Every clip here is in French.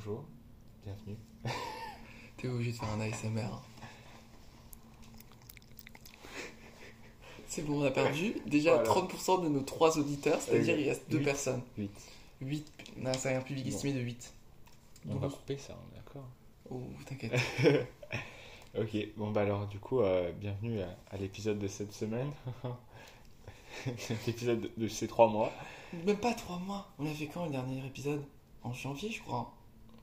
bonjour, bienvenue. T'es obligé de faire un ASMR. C'est bon, on a perdu déjà Voilà. 30% de nos 3 auditeurs, c'est-à-dire il reste 2 Huit. personnes. 8. 8, non, c'est un public Bon. estimé de 8. On va couper ça, on est d'accord. Oh, t'inquiète. Ok, bon bah alors du coup, euh, bienvenue à, à l'épisode de cette semaine. l'épisode de, de ces trois mois. Même pas 3 mois. On a fait quand le dernier épisode? En janvier, je crois.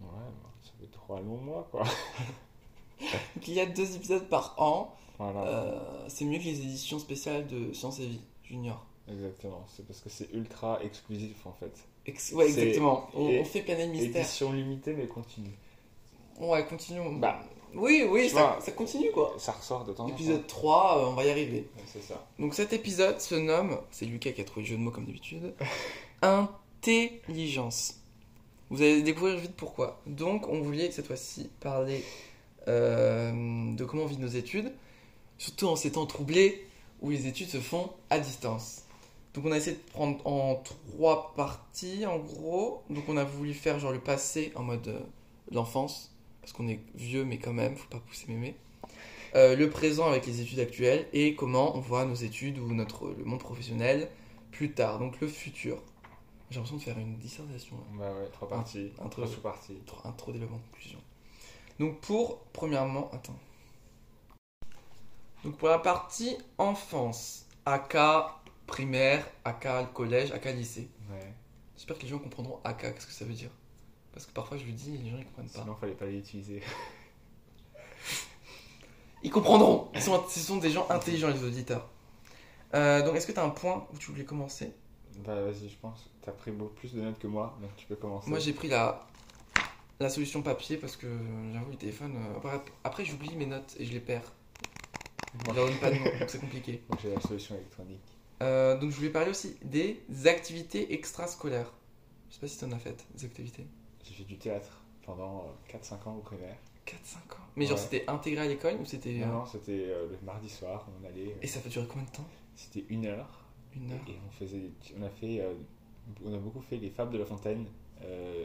Ouais, bah, ça fait trois longs mois quoi. Donc il y a 2 épisodes par an. Voilà, Euh, c'est mieux que les éditions spéciales de Science et Vie Junior. exactement. C'est parce que c'est ultra exclusif en fait. Ex- ouais, exactement. On, on fait Planète Mystère. Édition limitée mais continue. Ouais, continuons. Bah, oui, oui, ça, vois, ça continue quoi. Ça ressort de temps en temps. Épisode 3, euh, on va y arriver. Ouais, C'est ça. Donc cet épisode se nomme, c'est Lucas qui a trouvé le jeu de mots comme d'habitude, Intelligence. Vous allez découvrir vite pourquoi. Donc on voulait cette fois-ci parler euh, de comment on vit nos études, surtout en ces temps troublés où les études se font à distance. Donc on a essayé de prendre en trois parties en gros. Donc on a voulu faire genre le passé en mode euh, l'enfance, parce qu'on est vieux mais quand même, faut pas pousser mémé. Euh, le présent avec les études actuelles et comment on voit nos études ou notre, le monde professionnel plus tard, donc le futur. J'ai l'impression de faire une dissertation. là. Bah ouais, trois parties. un trois sous-parties. Intro, intro, développement, conclusion. Donc pour, premièrement, attends. Donc pour la partie enfance, AK primaire, AK collège, AK lycée. Ouais. J'espère que les gens comprendront AK, qu'est-ce que ça veut dire. Parce que parfois je le dis et les gens ils comprennent pas. Sinon, fallait pas l'utiliser. Ils comprendront. Ils sont, ce sont des gens intelligents, les auditeurs. Euh, donc, est-ce que tu as un point où tu voulais commencer? Bah vas-y, je pense. T'as pris beaucoup plus de notes que moi, donc tu peux commencer. Moi, j'ai pris la, la solution papier parce que j'avoue, le téléphone. euh, après, après, j'oublie mes notes et je les perds. Je donne pas de nom, donc c'est compliqué. Moi, j'ai la solution électronique. Euh, donc, je voulais parler aussi des activités extrascolaires. Je sais pas si tu en as fait, des activités. J'ai fait du théâtre pendant euh, 4-5 ans au primaire. 4-5 ans. Mais genre, Ouais. c'était intégré à l'école ou c'était. Non, euh, non, c'était euh, le mardi soir, on allait. euh, Et ça peut durer combien de temps? C'était une heure. Une heure Et on faisait, on a fait, euh, on a beaucoup fait les Fables de la Fontaine, euh,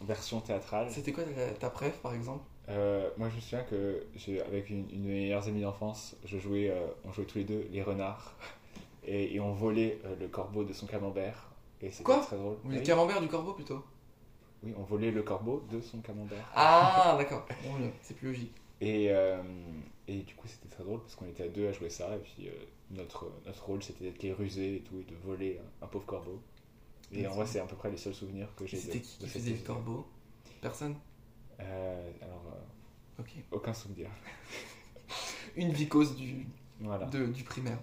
en version théâtrale. C'était quoi ta, ta préf par exemple? Euh, moi, je me souviens que avec une, une de mes meilleures amies d'enfance, je jouais, euh, on jouait tous les deux les renards et, et on volait euh, le corbeau de son camembert. Et c'était Quoi? très drôle. Ou les oui, camemberts du corbeau plutôt oui, on volait le corbeau de son camembert. Ah, d'accord. Bon, c'est plus logique. Et, euh, et du coup, c'était très drôle parce qu'on était à deux à jouer ça. Et puis, euh, notre, notre rôle, c'était d'être les rusés et tout, et de voler un, un pauvre corbeau. Et en vrai, c'est à peu près les seuls souvenirs que j'ai. C'était qui de qui faisait le corbeau? Personne? Euh, Alors, euh, Ok. aucun souvenir. Une vicose du, Voilà. de- du primaire.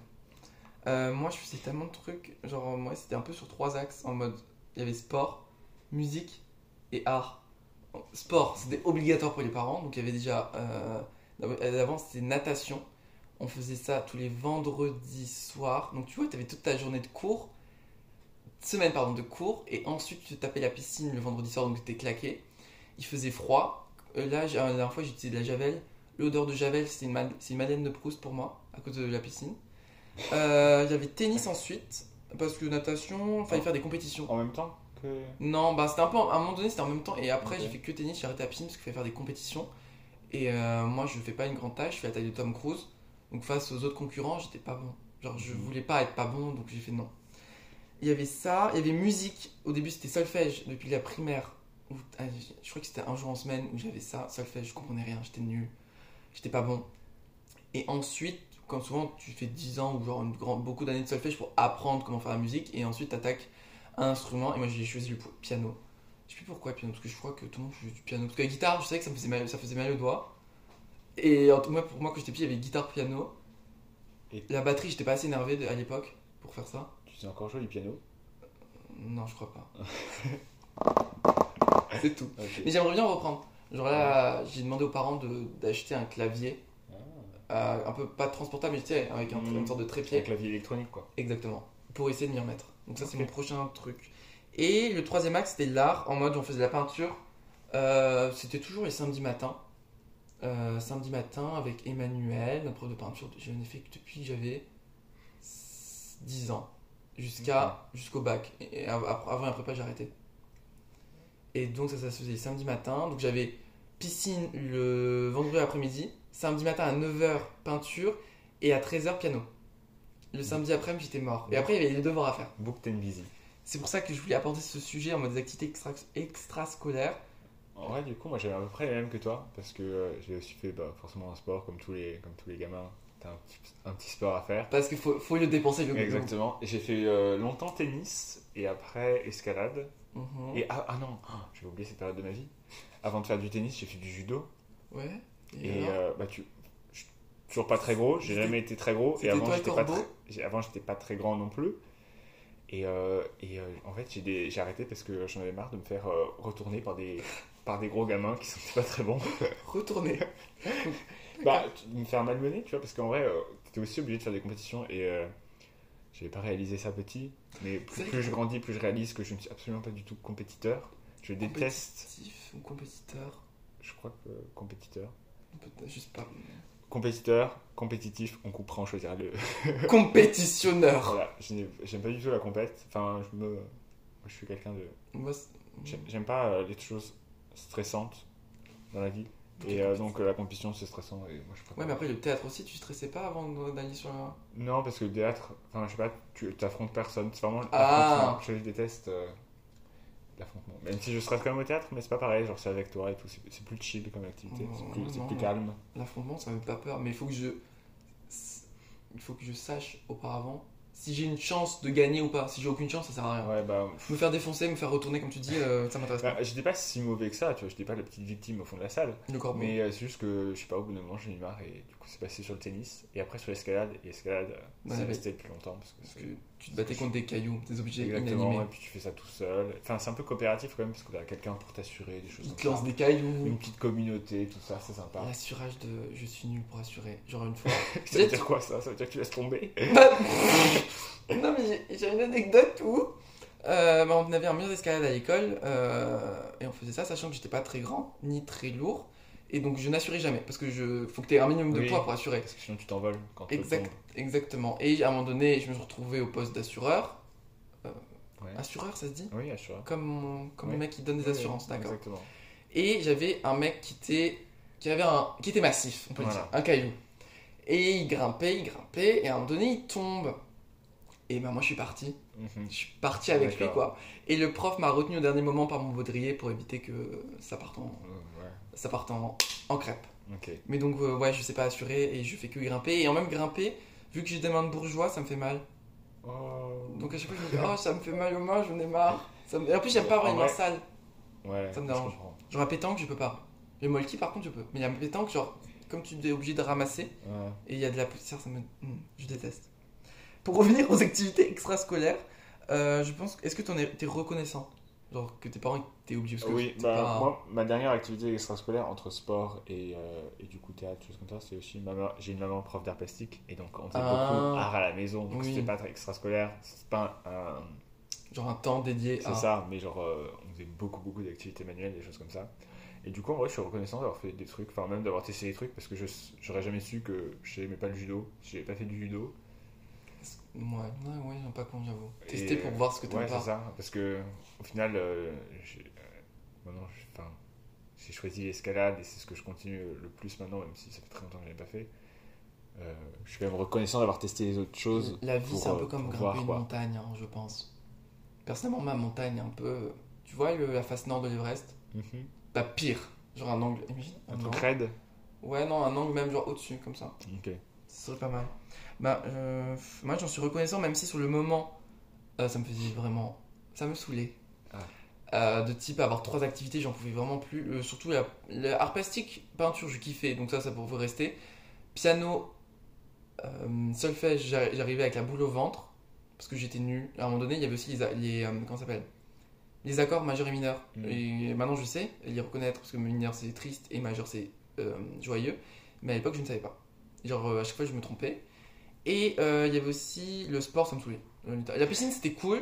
Euh, moi, je faisais tellement de trucs. Genre, moi, c'était un peu sur trois axes. En mode, il y avait sport, musique et art. Sport, c'était obligatoire pour les parents. Donc, il y avait déjà. D'avant, c'était natation. On faisait ça tous les vendredis soirs. Donc, tu vois, tu avais toute ta journée de cours. Semaine, pardon, de cours. Et ensuite, tu tapais la piscine le vendredi soir. Donc, tu étais claqué. Il faisait froid. Euh, là, j'ai- la dernière fois, j'ai utilisé de la javel. L'odeur de javel, c'est une, une Madeleine de Proust pour moi, à cause de la piscine. Euh, Il y avait tennis ensuite, parce que natation, il fallait faire des compétitions. En même temps que. Non, bah c'était un peu, à un moment donné, c'était en même temps, et après j'ai fait que tennis, j'ai arrêté la piscine parce qu'il fallait faire des compétitions. Et euh, moi, je fais pas une grande taille, je fais la taille de Tom Cruise. Donc face aux autres concurrents, j'étais pas bon. Genre, je Mhm. voulais pas être pas bon, donc j'ai fait non. Il y avait ça, il y avait musique. Au début, c'était solfège depuis la primaire. Où- ah, je crois que c'était un jour en semaine où j'avais ça, solfège, je comprenais rien, j'étais nul, j'étais pas bon. Et ensuite, quand souvent tu fais 10 ans ou genre une grande, beaucoup d'années de solfège pour apprendre comment faire la musique, et ensuite tu attaques un instrument, et moi j'ai choisi le pi- piano. Je sais plus pourquoi piano, parce que je crois que tout le monde joue du piano. Parce que la guitare, je savais que ça me faisait mal, ça faisait mal aux doigts. Et en tout cas, pour moi, quand j'étais petit, il y avait guitare, piano. Et- La batterie, j'étais pas assez énervé de- à l'époque pour faire ça. Tu sais encore jouer du piano? Non, je crois pas. C'est tout. Ok. Mais j'aimerais bien reprendre. Genre là, j'ai demandé aux parents de- d'acheter un clavier, Ah, euh, un peu pas transportable, mais tu sais, avec un- Mhm. une sorte de un trépied. clavier électronique quoi. Exactement. Pour essayer de m'y remettre. Donc ça, c'est Ok. mon prochain truc. Et le troisième axe, c'était l'art, en mode on faisait de la peinture. Euh, c'était toujours les samedis matins. Euh, samedi matin avec Emmanuel, un prof de peinture. Je n'ai fait que depuis que j'avais 10 ans. Jusqu'à, jusqu'au bac. Et av- av- avant la prépa, j'ai arrêté. Et donc ça, ça se faisait samedi matin. Donc j'avais piscine le vendredi après-midi, samedi matin à 9h peinture et à 13h piano. Le samedi après-midi j'étais mort. Et après il y avait les devoirs à faire. Booked and busy. C'est pour ça que je voulais apporter ce sujet en mode des activités extra- extrascolaires. En vrai, du coup, moi j'avais à peu près les mêmes que toi, parce que euh, j'ai aussi fait bah, forcément un sport comme tous les, comme tous les gamins. T'as un petit, un petit sport à faire. Parce qu'il faut, faut le dépenser le Exactement. J'ai fait euh, longtemps tennis et après escalade. Mhm. Et ah, ah non, ah, j'avais oublié cette période de ma vie. Avant de faire du tennis, j'ai fait du judo. Ouais. Et alors euh, bah, tu, je suis toujours pas très gros, j'ai C'était- jamais été très gros. Et c'était avant, toi j'étais pas Corbeau très, j'ai- avant, j'étais pas très grand non plus. Et, euh, et euh, en fait, j'ai des- j'ai arrêté parce que j'en avais marre de me faire euh, retourner par des, par des gros gamins qui sont pas très bons. Retourner. Bah, me faire malmener, tu vois, parce qu'en vrai, euh, t'étais aussi obligé de faire des compétitions et euh, j'avais pas réalisé ça petit. Mais plus, je grandis, plus je réalise que je ne suis absolument pas du tout compétiteur. Je déteste, Compétitif ou compétiteur? Je crois que compétiteur. Peut-être, Je sais pas. Compétiteur, compétitif, on coupera, on choisira le. Compétitionneur. voilà, j'aime pas du tout la compète. Enfin, je me. moi, je suis quelqu'un de. J'aime pas euh, les choses stressantes dans la vie. Et euh, donc euh, la compétition c'est stressant et moi je préfère. Ouais, mais après le théâtre aussi, tu stressais pas avant d'aller sur la. Non, parce que le théâtre, enfin, je sais pas, tu t'affrontes personne. C'est vraiment Ah. Je déteste euh, l'affrontement. Même si je stresse quand même au théâtre, mais c'est pas pareil. Genre, c'est avec toi et tout. C'est plus chill comme activité. Oh, c'est plus, c'est non. plus calme. L'affrontement, ça me fait pas peur, mais il faut que je. Il faut que je sache auparavant si j'ai une chance de gagner ou pas. Si j'ai aucune chance, ça sert à rien. Ouais, bah. Me faire défoncer, me faire retourner, comme tu dis, euh, ça m'intéresse bah, pas. j'étais pas si mauvais que ça, tu vois. J'étais pas la petite victime au fond de la salle. Mais euh, c'est juste que, je sais pas, au bout d'un moment, j'en ai eu marre et du coup, c'est passé sur le tennis. Et après sur l'escalade. Et l'escalade, euh, Ouais, mais- resté depuis longtemps. Parce que Parce c'est- que tu te battais contre des cailloux, des objets Exactement, inanimés. et puis tu fais ça tout seul. Enfin, c'est un peu coopératif quand même, parce que t'as quelqu'un pour t'assurer, des choses Ils te ça. des cailloux. Une petite communauté, tout ça, c'est sympa. L'assurage de je suis nul pour assurer. Genre une fois. Ça veut dire quoi ça? Ça veut dire que tu laisses tomber? Bah, non, mais j'ai- j'ai une anecdote où euh, bah, on avait un mur d'escalade à l'école euh, et on faisait ça sachant que j'étais pas très grand ni très lourd et donc je n'assurais jamais parce que je faut que tu aies un minimum de Oui. poids pour assurer. Parce que sinon tu t'envoles quand tu Exact. Exactement. Et à un moment donné, je me suis retrouvé au poste d'assureur. Ouais. Assureur, ça se dit? Oui, assure. Comme, comme Oui. le mec qui donne des assurances, d'accord. Exactement. Et j'avais un mec qui était, qui avait un, qui était massif, on peut Voilà. dire, un caillou. Et il grimpait, il grimpait, et à un moment donné, il tombe. Et ben moi, je suis parti. Mhm. Je suis parti avec lui, quoi. Et le prof m'a retenu au dernier moment par mon baudrier pour éviter que ça parte en, Euh, ça parte en, en crêpe. Mais donc, euh, ouais, je sais pas assurer et je fais que grimper. Et en même grimper, vu que j'ai des mains de bourgeois, ça me fait mal. Oh. Donc à chaque fois, je me dis, oh, ça me fait mal aux mains, j'en ai marre. Ça me- Et en plus, j'aime pas avoir mains vrai- sales. Ouais, ça me dérange. Genre la pétanque, je peux pas. Le molki, par contre, je peux. Mais la pétanque, genre, comme tu es obligé de ramasser Ouais. et il y a de la poussière, ça me. Hmm, je déteste. Pour revenir aux activités extrascolaires, euh, je pense. Est-ce que tu es reconnaissant? Genre que tes parents étaient obligés parce que Oui, bah, pas- moi, ma dernière activité extrascolaire entre sport et, euh, et du coup théâtre, choses comme ça, c'est aussi ma maman- j'ai une maman prof d'art plastique et donc on faisait Ah. beaucoup art à la maison, donc Oui. c'était pas très extrascolaire, c'est pas un, un- Genre un temps dédié C'est à. ça, mais genre, euh, on faisait beaucoup, beaucoup d'activités manuelles, des choses comme ça. Et du coup, en vrai, je suis reconnaissant d'avoir fait des trucs, enfin, même d'avoir testé des trucs, parce que je j'aurais jamais su que je n'aimais pas le judo, si j'avais pas fait du judo. Ouais, ouais, ouais, pas j'avoue. Et, Tester pour voir ce que t'aimes Ouais, c'est ça, parce que au final, euh, j'ai euh, j'ai choisi l'escalade et c'est ce que je continue le plus maintenant, même si ça fait très longtemps que je l'ai pas fait. Euh, je suis quand même reconnaissant d'avoir testé les autres choses. La vie, c'est un peu euh, comme grimper une quoi. montagne, hein, je pense. Personnellement, ma montagne, un peu. Tu vois le- la face nord de l'Everest? Mhm. Bah, pire. Genre un angle. imagine, Un un truc raide? Ouais, non, un angle même genre au-dessus, comme ça. Ok. Ce serait pas mal. Bah, euh, moi j'en suis reconnaissant, même si sur le moment, euh, ça me faisait vraiment. Ça me saoulait. Ah. Euh, de type avoir trois activités, j'en pouvais vraiment plus. Surtout la, la art plastique, peinture, je kiffais, donc ça, ça pouvait rester. Piano, solfège, j'a- j'arrivais avec la boule au ventre, parce que j'étais nul. À un moment donné, il y avait aussi les. comment s'appelle? Les accords majeurs et mineurs. Mm. Et maintenant, je sais les reconnaître, parce que mineur c'est triste et majeur c'est euh, joyeux. Mais à l'époque, je ne savais pas. Genre, euh, à chaque fois, je me trompais. Et euh, il y avait aussi le sport, ça me saoulait. La piscine, c'était cool.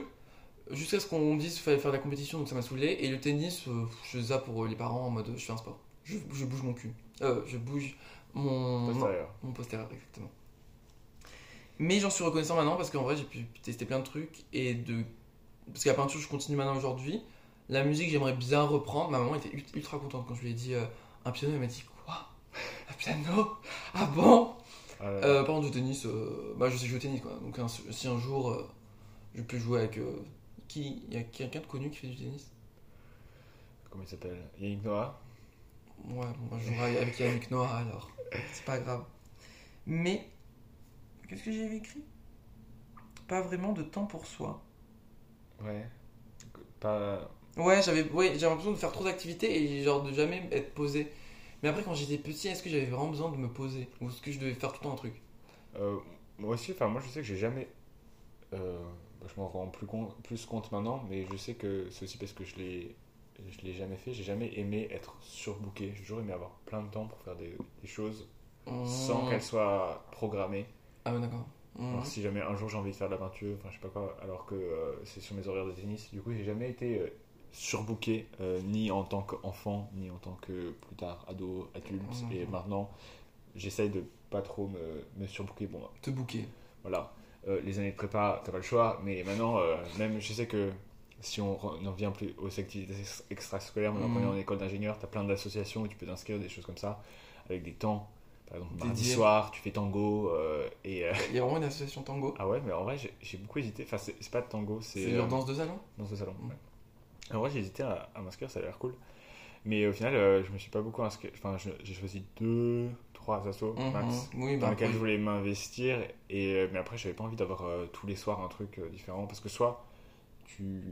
Jusqu'à ce qu'on me dise qu'il fallait faire de la compétition, donc ça m'a saoulé. Et le tennis, euh, je faisais ça pour les parents en mode je fais un sport. Je, je bouge mon cul. Euh, je bouge mon, Postérieur. mon postérieur, exactement. Mais j'en suis reconnaissant maintenant parce qu'en vrai, j'ai pu tester plein de trucs. Et de. Parce que la peinture, je continue maintenant aujourd'hui. La musique, j'aimerais bien reprendre. Ma maman était ult- ultra contente quand je lui ai dit un piano. Elle m'a dit Un piano Ah bon Ah, là. euh, Par contre, du tennis, euh, bah, je sais jouer au tennis quoi. Donc un- si un jour euh, je peux jouer avec. euh, qui Il y a quelqu'un de connu qui fait du tennis? Comment il s'appelle? Yannick Noah? Ouais, bon, bah, je jouerai avec Yannick Noah alors. C'est pas grave. Mais, qu'est-ce que j'avais écrit? Pas vraiment de temps pour soi. Ouais. Pas. Ouais, j'avais ouais, j'avais l'impression de faire trop d'activités et genre de jamais être posé. Mais après, quand j'étais petit, est-ce que j'avais vraiment besoin de me poser? Ou est-ce que je devais faire tout le temps un truc? Euh, moi aussi, enfin, moi je sais que j'ai jamais. euh, je m'en rends plus, compte, plus compte maintenant, mais je sais que c'est aussi parce que je l'ai. Je l'ai jamais fait, j'ai jamais aimé être surbooké. J'ai toujours aimé avoir plein de temps pour faire des, des choses sans Mmh. qu'elles soient programmées. Ah, ouais, d'accord. Mmh. Alors, si jamais un jour j'ai envie de faire de la peinture, enfin je sais pas quoi, alors que euh, c'est sur mes horaires de tennis, du coup j'ai jamais été surbooké, euh, ni en tant qu'enfant, ni en tant que plus tard ado, adulte. Mhm. Et maintenant, j'essaye de pas trop me, me surbooker. Bon, Te bouquer. voilà, Euh, les années de prépa, t'as pas le choix, mais maintenant, euh, même je sais que si on re- on en vient plus aux activités ex- extrascolaires, maintenant Mhm. est en école d'ingénieur, t'as plein d'associations où tu peux t'inscrire, des choses comme ça, avec des temps. Par exemple, mardi Dédié. soir, tu fais tango, et. Il y a vraiment une association tango. ah ouais, mais en vrai, j'ai- j'ai beaucoup hésité. Enfin, c'est c'est pas de tango, c'est. C'est leur danse de salon dans ce salon. Mm. ouais. En vrai, hésité à, à m'inscrire, ça a l'air cool. Mais au final, euh, je me suis pas beaucoup inscrit. Enfin, j'ai choisi deux, trois assos Mhm. max Oui, dans bah, lesquels oui. je voulais m'investir. Et euh, mais après, j'avais pas envie d'avoir euh, tous les soirs un truc euh, différent parce que soit tu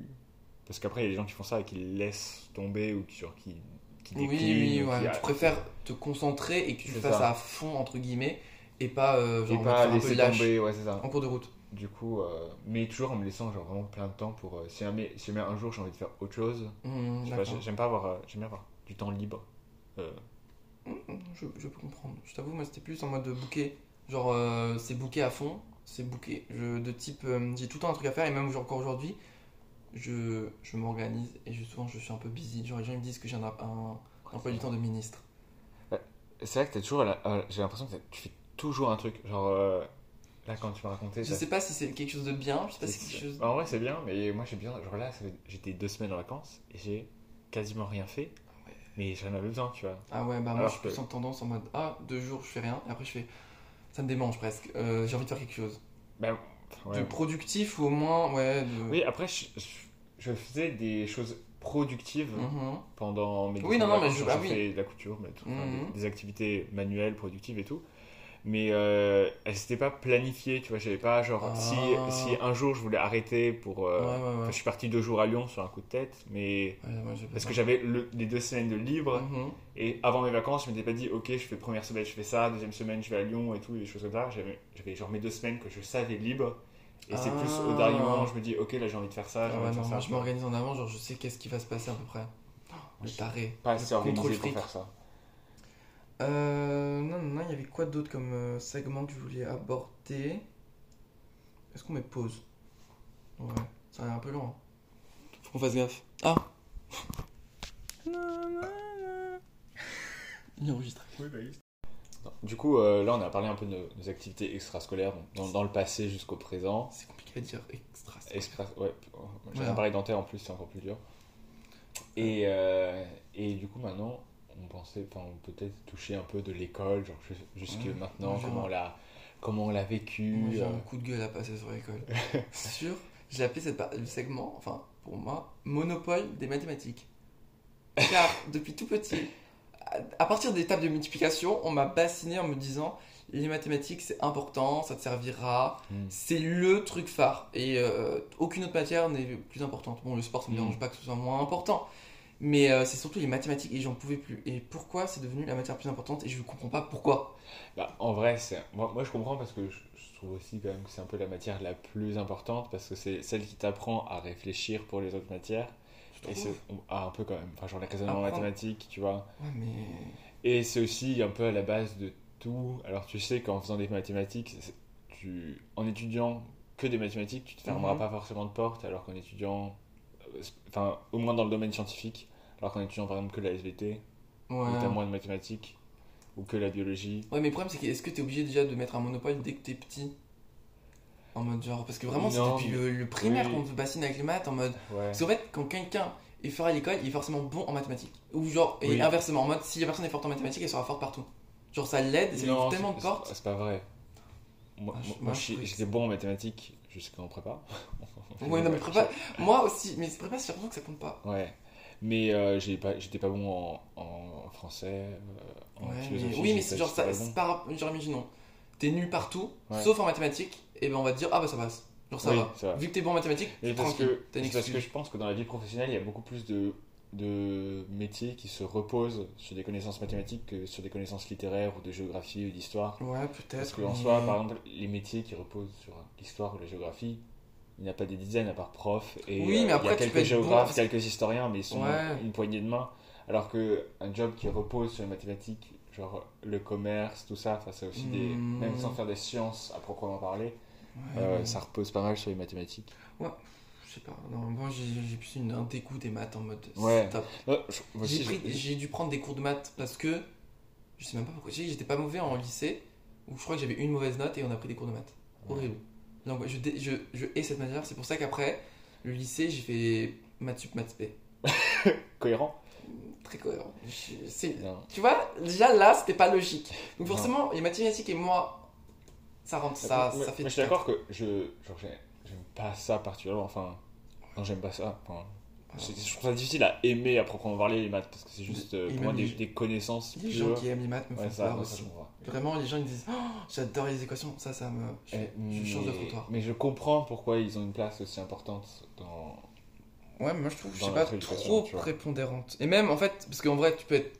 parce qu'après il y a des gens qui font ça et qui laissent tomber ou qui genre qui qui Oui, déclinent oui, ou ouais. qui- Tu préfères te concentrer et que tu fasses ça. à fond, entre guillemets, et pas euh, et genre pas laisser tomber, ouais, c'est ça. en cours de route. Du coup, euh, mais toujours en me laissant genre vraiment plein de temps pour euh, si jamais si jamais un jour j'ai envie de faire autre chose, Mmh, j'aime pas avoir euh, j'aime bien avoir du temps libre. Euh, Mmh, je, je peux comprendre. Je t'avoue, moi c'était plus en mode bouquet. Genre, c'est bouquet à fond, c'est bouquet. Je, de type, j'ai tout le temps un truc à faire et même encore aujourd'hui, je, je m'organise et je, souvent je suis un peu busy. Genre, les gens ils me disent que j'ai un, un, emploi du temps de ministre. C'est vrai que t'as toujours j'ai l'impression que tu fais toujours un truc genre là quand tu m'as raconté Je ça- sais pas si c'est quelque chose de bien, je sais pas si c'est- quelque chose. En vrai, c'est bien, mais moi j'ai bien. Genre là, fait- j'étais deux semaines en vacances et j'ai quasiment rien fait. Ouais. Mais j'en avais besoin, tu vois. Ah ouais, bah moi je suis plus en tendance en mode ah, deux jours je fais rien, et après je fais ça me démange presque. Euh, j'ai envie de faire quelque chose. Ouais. De productif ou au moins, ouais. De... Oui, après, je, faisais des choses productives Mhm. pendant mes Oui, non, non, mais je- ah oui. de la couture, mais tout, enfin, Mhm. des, des activités manuelles, productives et tout. Mais euh, elles n'étaient pas planifiées, tu vois. J'avais pas genre. Ah. Si, si un jour je voulais arrêter pour. euh, Ouais, ouais, je suis parti deux jours à Lyon sur un coup de tête, mais. Parce que j'avais le- les deux semaines de libre. Mhm. Et avant mes vacances, je m'étais pas dit, ok, je fais première semaine, je fais ça, deuxième semaine, je vais à Lyon et tout, et des choses comme ça. J'avais genre mes deux semaines que je savais libre. Et c'est plus au Ah. dernier moment, je me dis, ok, là j'ai envie de faire ça, Ah j'ai ouais, envie de non, faire moi ça. je m'organise en avant, genre je sais qu'est-ce qui va se passer à peu près. Le je suis taré. Pas Le assez organisé pour faire ça. Euh, non, non, non, il y avait quoi d'autre comme euh, segment que je voulais aborder? Est-ce qu'on met pause? Ouais, ça a l'air un peu long. hein. Faut qu'on fasse gaffe. Ah Il est enregistré. Du coup, euh, là on a parlé un peu de nos, nos activités extrascolaires, dans, dans le passé jusqu'au présent. C'est compliqué à dire extra. Extra, ouais, j'ai Ouais. un appareil dentaire en plus, c'est encore plus dur. Et, euh, et du coup, maintenant, on pensait, enfin, peut-être toucher un peu de l'école, genre jusque Ouais. maintenant, comment on l'a, comment on l'a vécu. J'ai euh, un coup de gueule à passer sur l'école. Sûr, j'ai appelé cette le segment, enfin pour moi, monopole des mathématiques. Car depuis tout petit, à- partir des tables de multiplication, on m'a bassiné en me disant les mathématiques c'est important, ça te servira, hmm. c'est le truc phare. Et euh, aucune autre matière n'est plus importante. Bon, le sport ça me Mm. dérange pas que ce soit moins important. Mais euh, c'est surtout les mathématiques et j'en pouvais plus. Et pourquoi c'est devenu la matière la plus importante et je ne comprends pas pourquoi? Bah, en vrai. Moi, moi je comprends parce que je, je trouve aussi quand même que c'est un peu la matière la plus importante parce que c'est celle qui t'apprend à réfléchir pour les autres matières. Et c'est ah, un peu quand même, enfin, genre les raisonnements Apprendre. mathématiques, tu vois. Ouais, mais. Et c'est aussi un peu à la base de tout. Alors tu sais qu'en faisant des mathématiques, tu, en étudiant que des mathématiques, tu te fermeras Mhm. pas forcément de porte, alors qu'en étudiant, enfin au moins dans le domaine scientifique, alors qu'en étudiant par exemple que la SVT, Ouais. t'as moins de mathématiques, ou que la biologie. Ouais, mais le problème, c'est que est-ce que t'es obligé déjà de mettre un monopole dès que t'es petit? En mode genre. Parce que vraiment, c'est depuis le, le primaire oui. qu'on te bassine avec les maths en mode. Ouais. Parce qu'en fait, quand quelqu'un et fort à l'école, il est forcément bon en mathématiques. Ou genre, et Oui. inversement, en mode, si la personne est forte en mathématiques, elle sera forte partout. Genre, ça l'aide, ça lui ouvre tellement de portes. c'est- pas vrai. Moi, Ah, moi, moi, j'étais bon en mathématiques jusqu'en prépa. Ouais, non, mais prépa, moi aussi, mais prépa, c'est l'impression que ça compte pas. Ouais. Mais euh, j'ai pas- j'étais pas bon en, en français, euh, en Ouais, mais- oui, mais c'est genre, ça, bon. par, genre, imaginons, t'es nul partout, Ouais. sauf en mathématiques, et ben on va te dire, ah bah ça passe. Genre, ça Oui, va. ça va. Vu que t'es bon en mathématiques, Mais parce que, t'as une c'est parce que je pense que dans la vie professionnelle, il y a beaucoup plus de, de métiers qui se reposent sur des connaissances mathématiques que sur des connaissances littéraires ou de géographie ou d'histoire. Ouais, Parce peut-être. qu'en mais- soi, par exemple, les métiers qui reposent sur l'histoire ou la géographie, il n'y a pas des dizaines à part prof. Et Oui, euh, mais après, il y a quelques géographes, bon- quelques historiens, mais ils sont Ouais. une poignée de main. Alors qu'un job qui repose sur les mathématiques, genre le commerce, tout ça, c'est aussi des. Hmm. Même sans faire des sciences à proprement parler, Ouais, euh, ça repose pas mal sur les mathématiques. Je sais pas, non, moi j'ai plus une, un dégoût des maths en mode. Ouais. Ouais, moi J'ai dû prendre des cours de maths parce que. Je sais même pas pourquoi. J'étais pas mauvais en lycée, où je crois que j'avais une mauvaise note et on a pris des cours de maths. Horrible. Donc, je, dé- je, je hais cette matière, c'est pour ça qu'après, le lycée, j'ai fait maths sup, maths spé. Cohérent Très cohérent. Je- c'est- Non. Tu vois, déjà là, c'était pas logique. Donc, Non. forcément, les mathématiques et moi, ça rentre, ça, Moi- ça fait moi, je suis d'accord que je genre, j'ai- j'aime pas ça particulièrement. Enfin, non, j'aime pas ça. Enfin, c'est- je trouve ça difficile à aimer à proprement parler les maths parce que c'est juste euh, Et pour moi même des, les- des connaissances. Les gens pures. qui aiment les maths me font Ouais, ça, peur moi, ça, aussi. je comprends. Vraiment, les gens ils disent Oh, J'adore les équations, ça, ça me. Je, Eh, je change de trottoir. Mais je comprends pourquoi ils ont une place aussi importante dans. Ouais, mais moi je trouve, je sais pas, trop prépondérante. Et même en fait, parce qu'en vrai, tu peux être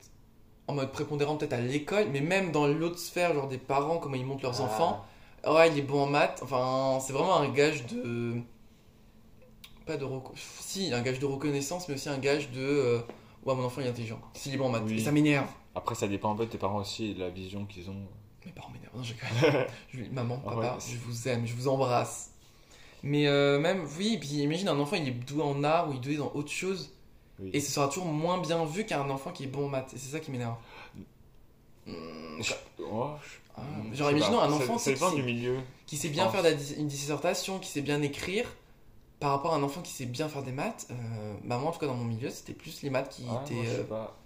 en mode prépondérant peut-être à l'école, mais même dans l'autre sphère, genre des parents, comment ils montent leurs Ah. enfants. Ouais, il est bon en maths. Enfin, c'est vraiment un gage de. Pas de. Si, un gage de reconnaissance, mais aussi un gage de. euh, Ouais, mon enfant il est intelligent. S'il est bon en maths. Oui. Et ça m'énerve. Après, ça dépend un peu de tes parents aussi et de la vision qu'ils ont. Mes parents m'énervent. Non, je lui- Maman, Ah papa, ouais, je vous aime, je vous embrasse. Mais euh, même, oui, puis imagine un enfant, il est doué en art ou il est doué dans autre chose. Oui. Et ce sera toujours moins bien vu qu'un enfant qui est bon en maths. Et c'est ça qui m'énerve. Hmm, Je- oh, je- Ah, genre, imaginons un enfant qui du sait- milieu. qui sait bien pense. faire une dissertation, qui sait bien écrire, par rapport à un enfant qui sait bien faire des maths. euh, bah moi, en tout cas, dans mon milieu, c'était plus les maths qui étaient. moi, je sais euh, pas.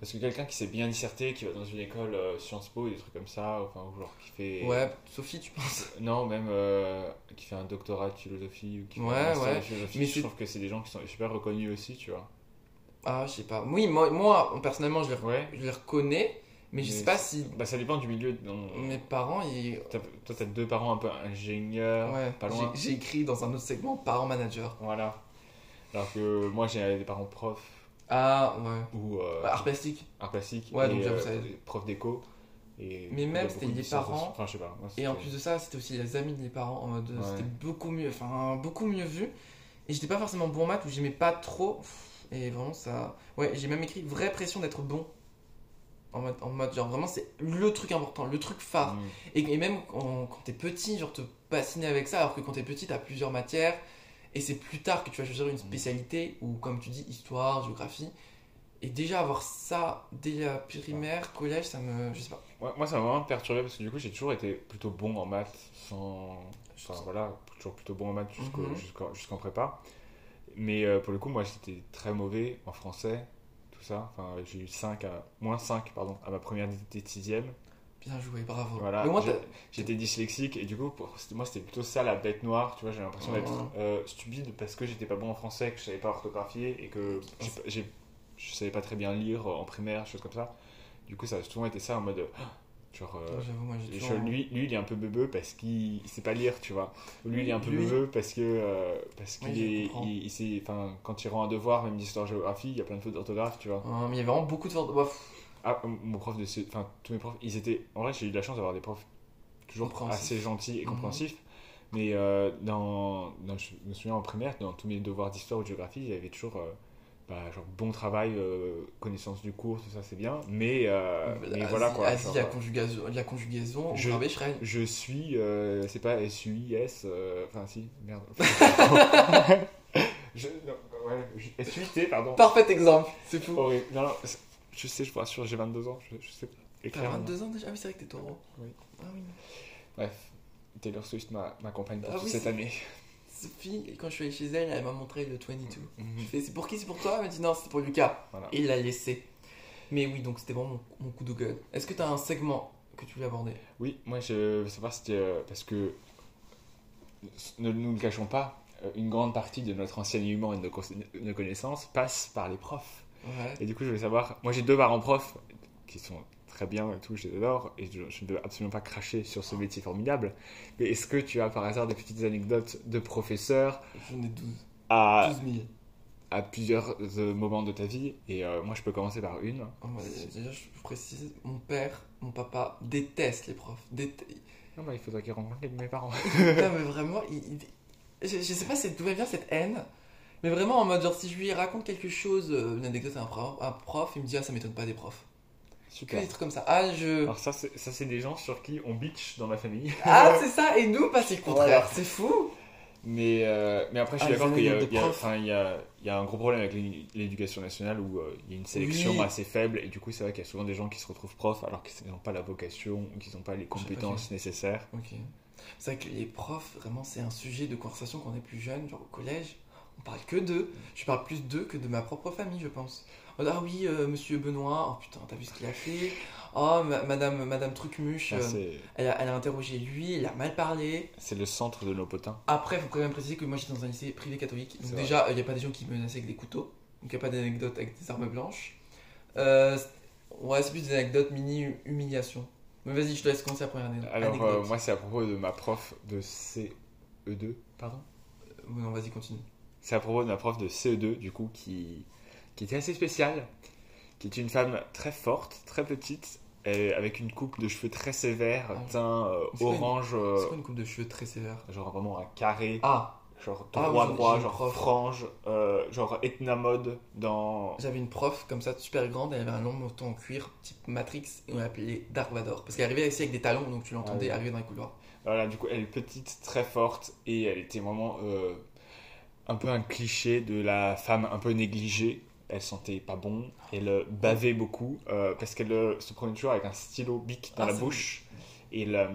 Parce que quelqu'un qui sait bien disserter, qui va dans une école euh, Sciences Po et des trucs comme ça, enfin, ou genre qui fait. Ouais, Sophie, tu penses? Non, même euh, qui fait un doctorat de philosophie ou qui fait Ouais, un ouais. de philosophie, Mais je trouve que c'est des gens qui sont super reconnus aussi, tu vois. Ah, je sais pas. Oui, moi, moi personnellement, je les, Ouais. je les reconnais, mais je Mais sais pas si Bah, ça dépend du milieu. dont- mes parents, ils. Toi, t'as deux parents un peu ingénieurs, Ouais, pas loin. j'ai j'ai écrit dans un autre segment parents manager. Voilà. Alors que moi, j'ai des parents profs Ah, ouais. ou euh, Art plastique. art plastique Ouais, et donc j'avoue, euh, ça profs d'éco. Et Mais même, c'était les parents. Enfin, je sais pas. moi, Et en plus de ça, c'était aussi les amis des parents en mode Ouais. c'était beaucoup mieux, enfin beaucoup mieux vu. Et j'étais pas forcément bon en maths ou j'aimais pas trop. Et vraiment ça, ouais, j'ai même écrit vraie pression d'être bon. En mode, en mode genre vraiment c'est le truc important, le truc phare. Mm. Et, et même quand, quand t'es petit, genre te bassiner avec ça, alors que quand t'es petit t'as plusieurs matières. Et c'est plus tard que tu vas choisir une spécialité ou comme tu dis histoire, géographie. Et déjà avoir ça dès la primaire, collège, ça me, je sais pas. Ouais, moi, ça m'a vraiment perturbé parce que du coup, j'ai toujours été plutôt bon en maths sans. Enfin, voilà, toujours plutôt bon en maths jusqu'au- Mhm. jusqu'en prépa. Mais euh, pour le coup, moi, j'étais très mauvais en français, tout ça. Enfin, j'ai eu 5 à. Moins 5, pardon, à ma première 6ème. Bien joué, bravo. Voilà, j'étais dyslexique et du coup, pour- moi, c'était plutôt ça la bête noire. Tu vois, j'ai l'impression d'être euh, stupide parce que j'étais pas bon en français, que je savais pas orthographier et que je savais pas très bien lire en primaire, choses comme ça. Du coup, ça a souvent été ça en mode. ah, Genre. euh, moi je- toujours. lui, lui, il est un peu beubeux parce qu'il il sait pas lire, tu vois. Lui, il est un peu Lui- parce que. euh, parce qu'il est. Il, il sait, quand il rend un devoir, même d'histoire-géographie, il y a plein de fautes d'orthographe, tu vois. Hein, mais il y a vraiment beaucoup de fautes. Bah, Ah, mon prof de. C- Enfin, tous mes profs, ils étaient. En vrai, j'ai eu de la chance d'avoir des profs toujours assez gentils et Mhm. compréhensifs. Mais euh, dans, dans- Je me souviens en primaire, dans tous mes devoirs d'histoire ou de géographie, il y avait toujours. euh, bah, genre bon travail, euh, connaissance du cours, tout ça c'est bien. Mais, euh, mais Asie- voilà quoi. Asie, genre, la conjugaison, la conjugaison, Je- suis, c'est pas S-U-I-S, enfin si, merde. je, non, ouais, je- S-U-I-T, pardon. Parfait exemple, c'est fou. Non, non, je sais, je vous rassure, j'ai 22 ans, je, je sais T'as écrire. 22 ans déjà? Ah oui, c'est vrai que t'es taureau. Oui. Ah oui. Bref, Taylor Swift m'accompagne pour Ah toute oui, cette année. Sophie, quand je suis allé chez elle, elle m'a montré le 22. Je Mhm. fais, c'est pour qui? C'est pour toi? Elle m'a dit non, c'est pour Lucas. Voilà. Et il l'a laissé. Mais oui, donc c'était vraiment mon, mon coup de gueule. Est-ce que tu as un segment que tu voulais aborder? Oui, moi je veux savoir si c'était, euh, parce que ne nous le cachons pas, euh, une grande partie de notre enseignement et de nos connaissances passe par les profs. Ouais. Et du coup, je voulais savoir, moi j'ai deux parents profs qui sont très bien et tout, je les adore, et je, je ne veux absolument pas cracher sur ce métier formidable. Mais est-ce que tu as par hasard des petites anecdotes de professeurs J'en ai 12. à, 12 000. à plusieurs euh, moments de ta vie? Et euh, moi je peux commencer par une. Oh, bah, déjà, je précise, mon père, mon papa déteste les profs. Déte- Non, bah, il faudrait qu'ils rencontrent mes parents. non, mais vraiment, il, il- je, je sais pas d'où vient cette haine. Mais vraiment, en mode, genre, si je lui raconte quelque chose, euh, une anecdote à un prof, un prof, il me dit, ah, ça m'étonne pas des profs. Que Super. des trucs comme ça. Ah, je. Alors ça, c'est ça, c'est des gens sur qui on bitch dans ma famille. Ah, c'est ça, et nous, pas c'est le contraire. Voilà. C'est fou. Mais, euh, mais après, je suis Ah, d'accord qu'il y, a- il y a- profs. enfin, il y a, il y a un gros problème avec l'é- l'éducation nationale où euh, il y a une sélection Oui. assez faible et du coup, c'est vrai qu'il y a souvent des gens qui se retrouvent profs alors qu'ils n'ont pas la vocation ou qu'ils n'ont pas les compétences nécessaires. Ok. C'est vrai que les profs, vraiment, c'est un sujet de conversation quand on est plus jeune, genre au collège. On parle que d'eux. Je parle plus d'eux que de ma propre famille, je pense. En mode, Ah oui, euh, monsieur Benoît, oh putain, t'as vu ce qu'il a fait? Oh, ma- madame, madame Trucmuche, Là, euh, elle, a, elle a interrogé lui, elle a mal parlé. C'est le centre de nos potins. Après, il faut quand même préciser que moi j'étais dans un lycée privé catholique. Donc déjà, il n'y a pas des gens qui menaçaient avec des couteaux. Donc il n'y a pas d'anecdotes avec des armes blanches. Euh, ouais, c'est plus des anecdotes mini humiliation. Mais vas-y, je te laisse commencer la première ane- Alors, anecdote. euh, moi, c'est à propos de ma prof de CE2, pardon Non, vas-y, continue. C'est à propos de ma prof de CE2, du coup, qui, qui était assez spéciale, qui est une femme très forte, très petite, et avec une coupe de cheveux très sévère, Ah. teint euh, une- orange, euh, C'est quoi une coupe de cheveux très sévère? genre vraiment un carré, Ah, genre Ah, droit oui, droit, genre prof. frange, euh, genre Etna mode dans... j'avais une prof comme ça, super grande, elle avait un long manteau en cuir, type Matrix, et on l'appelait Dark Vador. Parce qu'elle arrivait ici avec des talons, donc tu l'entendais Ah oui. arriver dans les couloirs. Voilà, du coup, elle est petite, très forte, et elle était vraiment euh, un peu un cliché de la femme un peu négligée. Elle sentait pas bon, elle euh, bavait beaucoup, euh, parce qu'elle euh, se prenait toujours avec un stylo bic dans Ah, la bouche, et elle,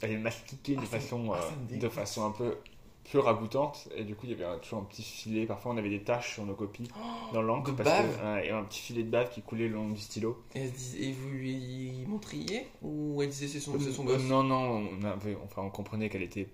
elle mastiquait Ah, de, façon, ah, de dégoûte. façon un peu peu ragoûtante, et du coup, il y avait toujours un petit filet, parfois on avait des taches sur nos copies dans l'encre, parce que, euh, et un petit filet de bave qui coulait le long du stylo. Et, elle se disait- et vous lui montriez Ou elle disait c'est son, son Euh, gosse? Non, non, on, avait- enfin, on comprenait qu'elle était,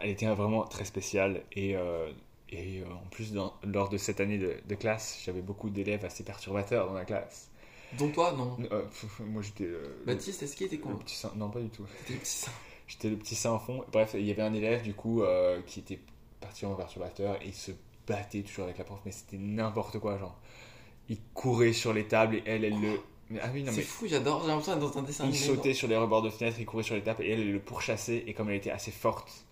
elle était vraiment très spéciale. Et, euh, et euh, en plus, dans- lors de cette année de, de classe, j'avais beaucoup d'élèves assez perturbateurs dans la classe. Dont toi, non. Euh, pff, moi, j'étais Baptiste, est-ce qu'il était con saint. Non, pas du tout. C'était le petit sein. J'étais le petit saint en fond. Bref, il y avait un élève, du coup, qui était particulièrement perturbateur et il se battait toujours avec la prof, mais c'était n'importe quoi, genre. Il courait sur les tables et elle, elle le. Mais, ah oui, non, C'est mais. fou, j'adore, j'ai l'impression d'être dans un dessin Il sautait sur les rebords de fenêtre, il courait sur les tables et elle, elle le pourchassait. Et comme elle était assez forte,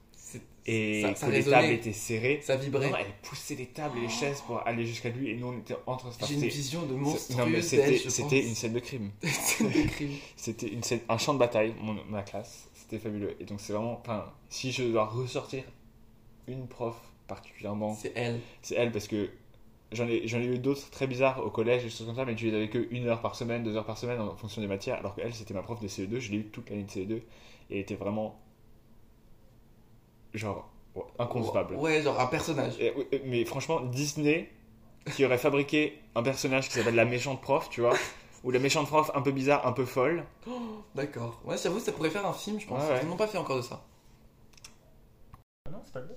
et Ça- ça que les tables étaient serrées. Ça vibrait. Non, elle poussait les tables et les chaises pour aller jusqu'à lui et nous on était entre J'ai une vision de monstrueuse c'était une scène de crime. C'était une scène, un champ de bataille, mon, ma classe. C'était fabuleux. Et donc c'est vraiment, enfin, si je dois ressortir une prof particulièrement, C'est elle. c'est elle parce que j'en ai ai eu d'autres très bizarres au collège et des choses comme ça, mais tu les avais que une heure par semaine, deux heures par semaine en fonction des matières, alors qu'elle c'était ma prof de CE2, je l'ai eu toute l'année de CE2 et elle était vraiment genre inconcevable. Ouais, genre un personnage. Et- mais franchement, Disney qui aurait fabriqué un personnage qui s'appelle la méchante prof, tu vois, ou la méchante prof un peu bizarre, un peu folle. D'accord. Ouais, j'avoue, ça pourrait faire un film, je pense. Ouais, ouais. Ils n'ont pas fait encore de ça. Ah non, c'est pas le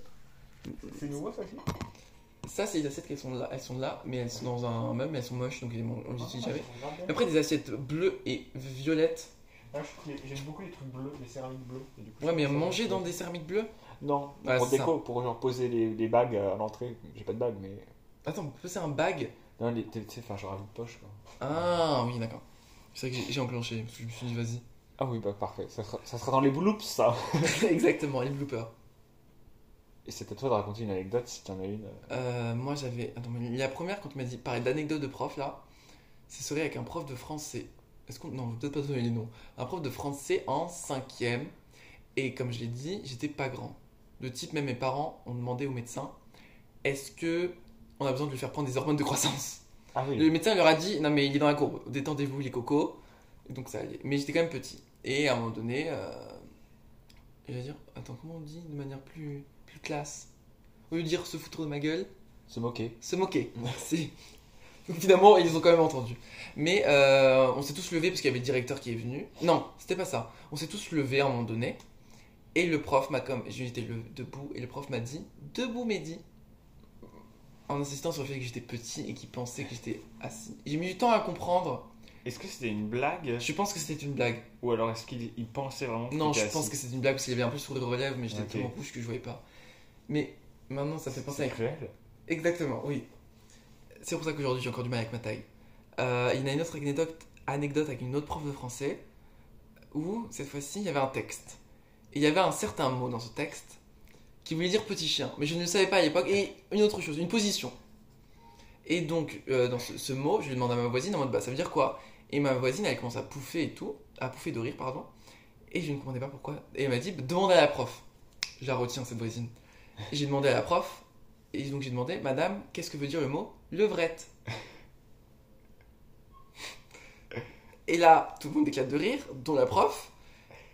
C'est nouveau ça aussi? Ça, c'est les assiettes qui sont là, elles sont là, mais elles sont dans un meuble, mais elles sont moches, donc on les utilise jamais. Après, des assiettes bleues et violettes. J'aime beaucoup les trucs bleus, les céramiques bleues. et du coup, Ouais, mais manger dans des céramiques bleues Non, Ouais, pour déco, pour genre poser les, les bagues à l'entrée. J'ai pas de bague, mais. Attends, on peut faire un bag? Non, les- tu sais, faire genre un vide-poche quoi. Ah, oui, d'accord. C'est vrai que j'ai- enclenché, je me suis dit, vas-y. Ah oui, bah parfait. Ça sera, ça sera dans les bloops ça. Exactement, les bloopers. Et c'est à toi de raconter une anecdote si t'en as une. Euh, moi, j'avais. Attends, mais la première, quand tu m'as dit parler d'anecdote de prof, là, c'est serait avec un prof de français. Est-ce qu'on. Non, peut-être pas donner les noms. Un prof de français en cinquième. Et comme je l'ai dit, j'étais pas grand. De type, même mes parents ont demandé au médecin est-ce que on a besoin de lui faire prendre des hormones de croissance? Ah oui. Le médecin leur a dit non, mais il est dans la courbe, détendez-vous les cocos. Et donc ça allait. Mais j'étais quand même petit. Et à un moment donné, euh... je vais dire, attends, comment on dit de manière plus, plus plus classe? Au lieu de dire se foutre de ma gueule, Se moquer. se moquer. Merci. Donc finalement, ils ont quand même entendu. Mais euh, on s'est tous levés parce qu'il y avait le directeur qui est venu. Non, c'était pas ça. On s'est tous levés à un moment donné. Et le prof m'a comme. J'étais debout et le prof m'a dit Debout, Mehdi. En insistant sur le fait que j'étais petit et qu'il pensait que j'étais assis. J'ai mis du temps à comprendre. Est-ce que c'était une blague? Je pense que c'était une blague. Ou alors est-ce qu'il il pensait vraiment que Non, je pense que c'était une blague parce qu'il avait un peu le sourire lèvres, mais j'étais Ok. tellement rouge que je voyais pas. Mais maintenant, ça fait penser avec cruel. Exactement, oui. C'est pour ça qu'aujourd'hui j'ai encore du mal avec ma taille. Euh, il y a une autre anecdote, anecdote avec une autre prof de français où cette fois-ci il y avait un texte. Il y avait un certain mot dans ce texte qui voulait dire petit chien, mais je ne le savais pas à l'époque. Et une autre chose, une position. Et donc euh, dans ce, mot, je lui demande à ma voisine en mode bah ça veut dire quoi? Et ma voisine elle commence à pouffer et tout, à pouffer de rire pardon. Et je ne comprenais pas pourquoi. Et elle m'a dit demande à la prof. Je la retiens cette voisine. J'ai demandé à la prof et donc j'ai demandé, Madame, qu'est-ce que veut dire le mot levrette Et là, tout le monde éclate de rire, dont la prof.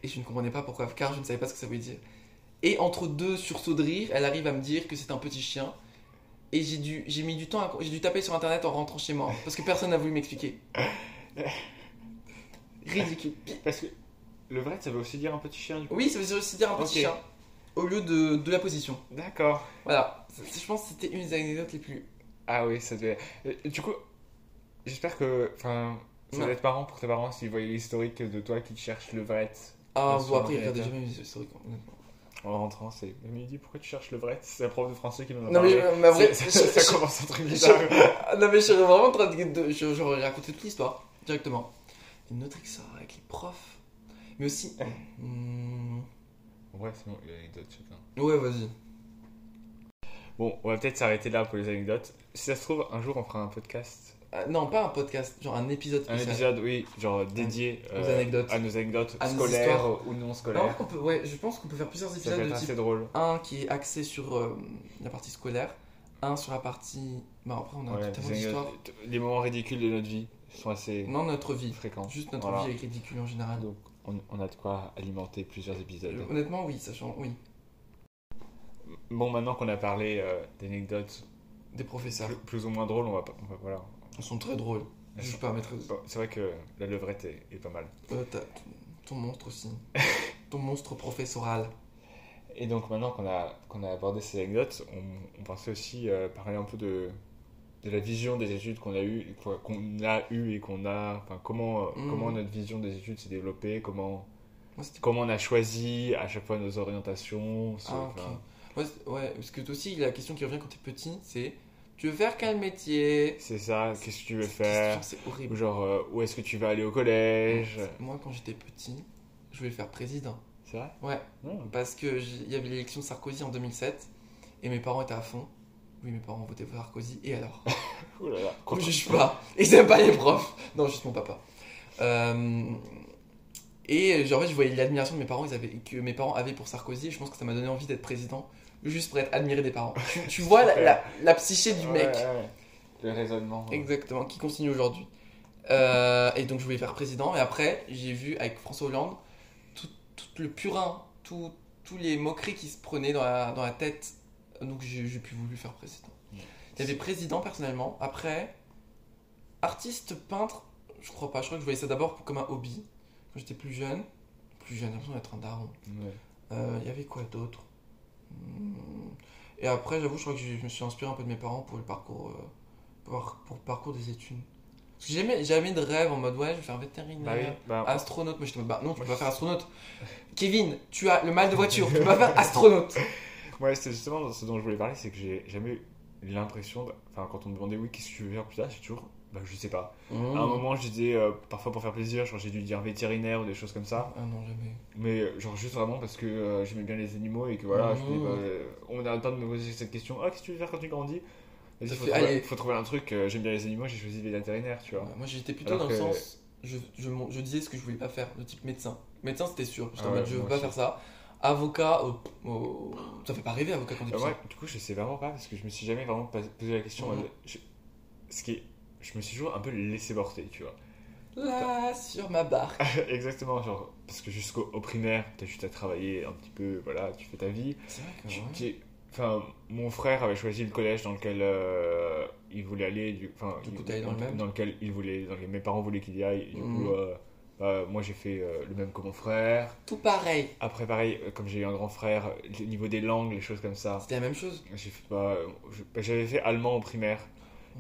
Et je ne comprenais pas pourquoi, car je ne savais pas ce que ça voulait dire. Et entre deux sursauts de rire, elle arrive à me dire que c'est un petit chien. Et j'ai dû, j'ai mis du temps, à- j'ai dû taper sur internet en rentrant chez moi, parce que personne n'a voulu m'expliquer. Ridicule. Parce que le vrai, ça veut aussi dire un petit chien du coup. Oui, ça veut aussi dire un petit chien, au lieu de, de la position. D'accord. Voilà, je pense que c'était une des anecdotes les plus Ah oui, ça devait. Du coup, j'espère que. Enfin, ça Ouais. doit être marrant pour tes parents s'ils voyaient l'historique de toi qui cherche le vrai. Ah, bon, après, il regardait ordinateur. jamais mes historiques. En rentrant, c'est. Mais il dit pourquoi tu cherches le vrai? C'est la prof de français qui nous a Non, mais, parlé. mais je- ça, je- commence un truc bizarre. Non, mais je serais vraiment en train de. J'aurais raconté toute l'histoire, directement. Une autre histoire avec les profs. Mais aussi. Hmm, Ouais, c'est bon, il y a l'anecdote chacun. Ouais, vas-y. Bon, on va peut-être s'arrêter là pour les anecdotes. Si ça se trouve, un jour on fera un podcast. Ah, non, pas un podcast, genre un épisode Un épisode, oui, genre dédié Aux euh, anecdotes. à nos anecdotes À scolaires ou non scolaires. peut, ouais, je pense qu'on peut faire plusieurs épisodes de type drôle. un qui est axé sur euh, la partie scolaire, un sur la partie. Bah, après, on a Ouais, les, d'histoires. les moments ridicules de notre vie sont assez Non, notre vie. fréquents. Juste notre Voilà. vie avec ridicule en général. Donc, on, on a de quoi alimenter plusieurs épisodes. Euh, Honnêtement, oui, sachant, oui. Bon, maintenant qu'on a parlé euh, d'anecdotes Des professeurs. plus, plus ou moins drôles, on va, pas- on va voilà. Ils sont très drôles. Elles Je sont- pas mettre. Bon, c'est vrai que la levrette est, est pas mal. Euh, ton, ton monstre aussi. ton monstre professoral. Et donc maintenant qu'on a, qu'on a abordé ces anecdotes, on, on pensait aussi euh, parler un peu de, de la vision des études qu'on a eu, quoi, qu'on a eu et qu'on a, enfin comment, euh, Mhm. comment notre vision des études s'est développée, comment, Moi, comment on a choisi à chaque fois nos orientations. Ah, Ouais, ouais, parce que toi aussi, la question qui revient quand t'es petit, c'est Tu veux faire quel métier? C'est ça, qu'est-ce que tu veux faire? C'est Ou horrible. genre, euh, où est-ce que tu vas aller au collège? Moi, quand j'étais petit, je voulais faire président. C'est vrai? Ouais, Non. parce que j'ai- il y avait l'élection de Sarkozy en 2007 et mes parents étaient à fond. Oui, mes parents ont voté pour Sarkozy, et alors? Ouh là là. On juge pas. Ils aiment pas les profs. Non, juste mon papa. Euh, et genre, en fait, je voyais l'admiration de mes parents, ils avaient, que mes parents avaient pour Sarkozy. Et je pense que ça m'a donné envie d'être président, juste pour être admiré des parents. Tu, tu vois la, la- la psyché du Ouais, mec, ouais. Le raisonnement. exactement, qui continue aujourd'hui. Euh, et donc, je voulais faire président. Et après, j'ai vu avec François Hollande tout, tout le purin, tous les moqueries qui se prenaient dans la, dans la tête. Donc, j'ai plus voulu faire président. Il y avait président personnellement. Après, artiste, peintre, je crois pas. Je crois que je voyais ça d'abord comme un hobby. Quand j'étais plus jeune, plus jeune, j'ai l'impression d'être un daron. Ouais. Euh, Il y avait quoi d'autre? Et après, j'avoue, je crois que je me suis inspiré un peu de mes parents pour le parcours, euh, pour, pour le parcours des études. Parce que j'ai jamais, de rêve en mode ouais, je vais faire vétérinaire. Bah oui, bah, Astronaute, moi j'étais en mode bah non, tu peux pas faire astronaute. Kevin, tu as le mal de voiture, tu peux pas faire astronaute. Ouais, c'est justement ce dont je voulais parler, c'est que j'ai jamais eu l'impression, enfin quand on me demandait oui, qu'est-ce que tu veux faire plus tard, j'ai toujours, bah je sais pas. À Mmh. un moment, je disais, euh, parfois pour faire plaisir, genre j'ai dû dire vétérinaire ou des choses comme ça, Ah non, jamais. mais euh, genre juste vraiment parce que euh, j'aimais bien les animaux et que voilà, je me dis, bah, euh, on a le temps de me poser cette question, ah qu'est-ce que tu veux faire quand tu grandis? Vas-y, Ça faut, trouver, allez. faut trouver un truc, euh, j'aime bien les animaux, j'ai choisi vétérinaire, tu vois. Ouais, moi j'étais plutôt Alors dans le sens, je, je, disais ce que je voulais pas faire, de type médecin. Médecin c'était sûr, j'étais Ah en mode ouais, je veux pas aussi. faire ça. Avocat, oh, oh, ça fait pas rêver avocat quand t'es Bah, du coup, je sais vraiment pas parce que je me suis jamais vraiment posé la question. Je- ce qui est, je me suis toujours un peu laissé porter, tu vois. Là sur ma barque. Exactement, genre, parce que jusqu'au au primaire, t'as juste à travailler un petit peu, voilà, tu fais ta vie. C'est vrai que Tu- ouais. tu- Enfin, mon frère avait choisi le collège dans lequel euh, il voulait aller. Du, enfin, Du coup, il- dans le même lequel il voulait, dans lequel mes parents voulaient qu'il y aille. Du Mhm. coup, euh, bah, moi j'ai fait euh, le même que mon frère. Tout pareil. Après, pareil, comme j'ai eu un grand frère, au niveau des langues, les choses comme ça, C'était la même chose. fait je- bah, J'avais fait allemand au primaire.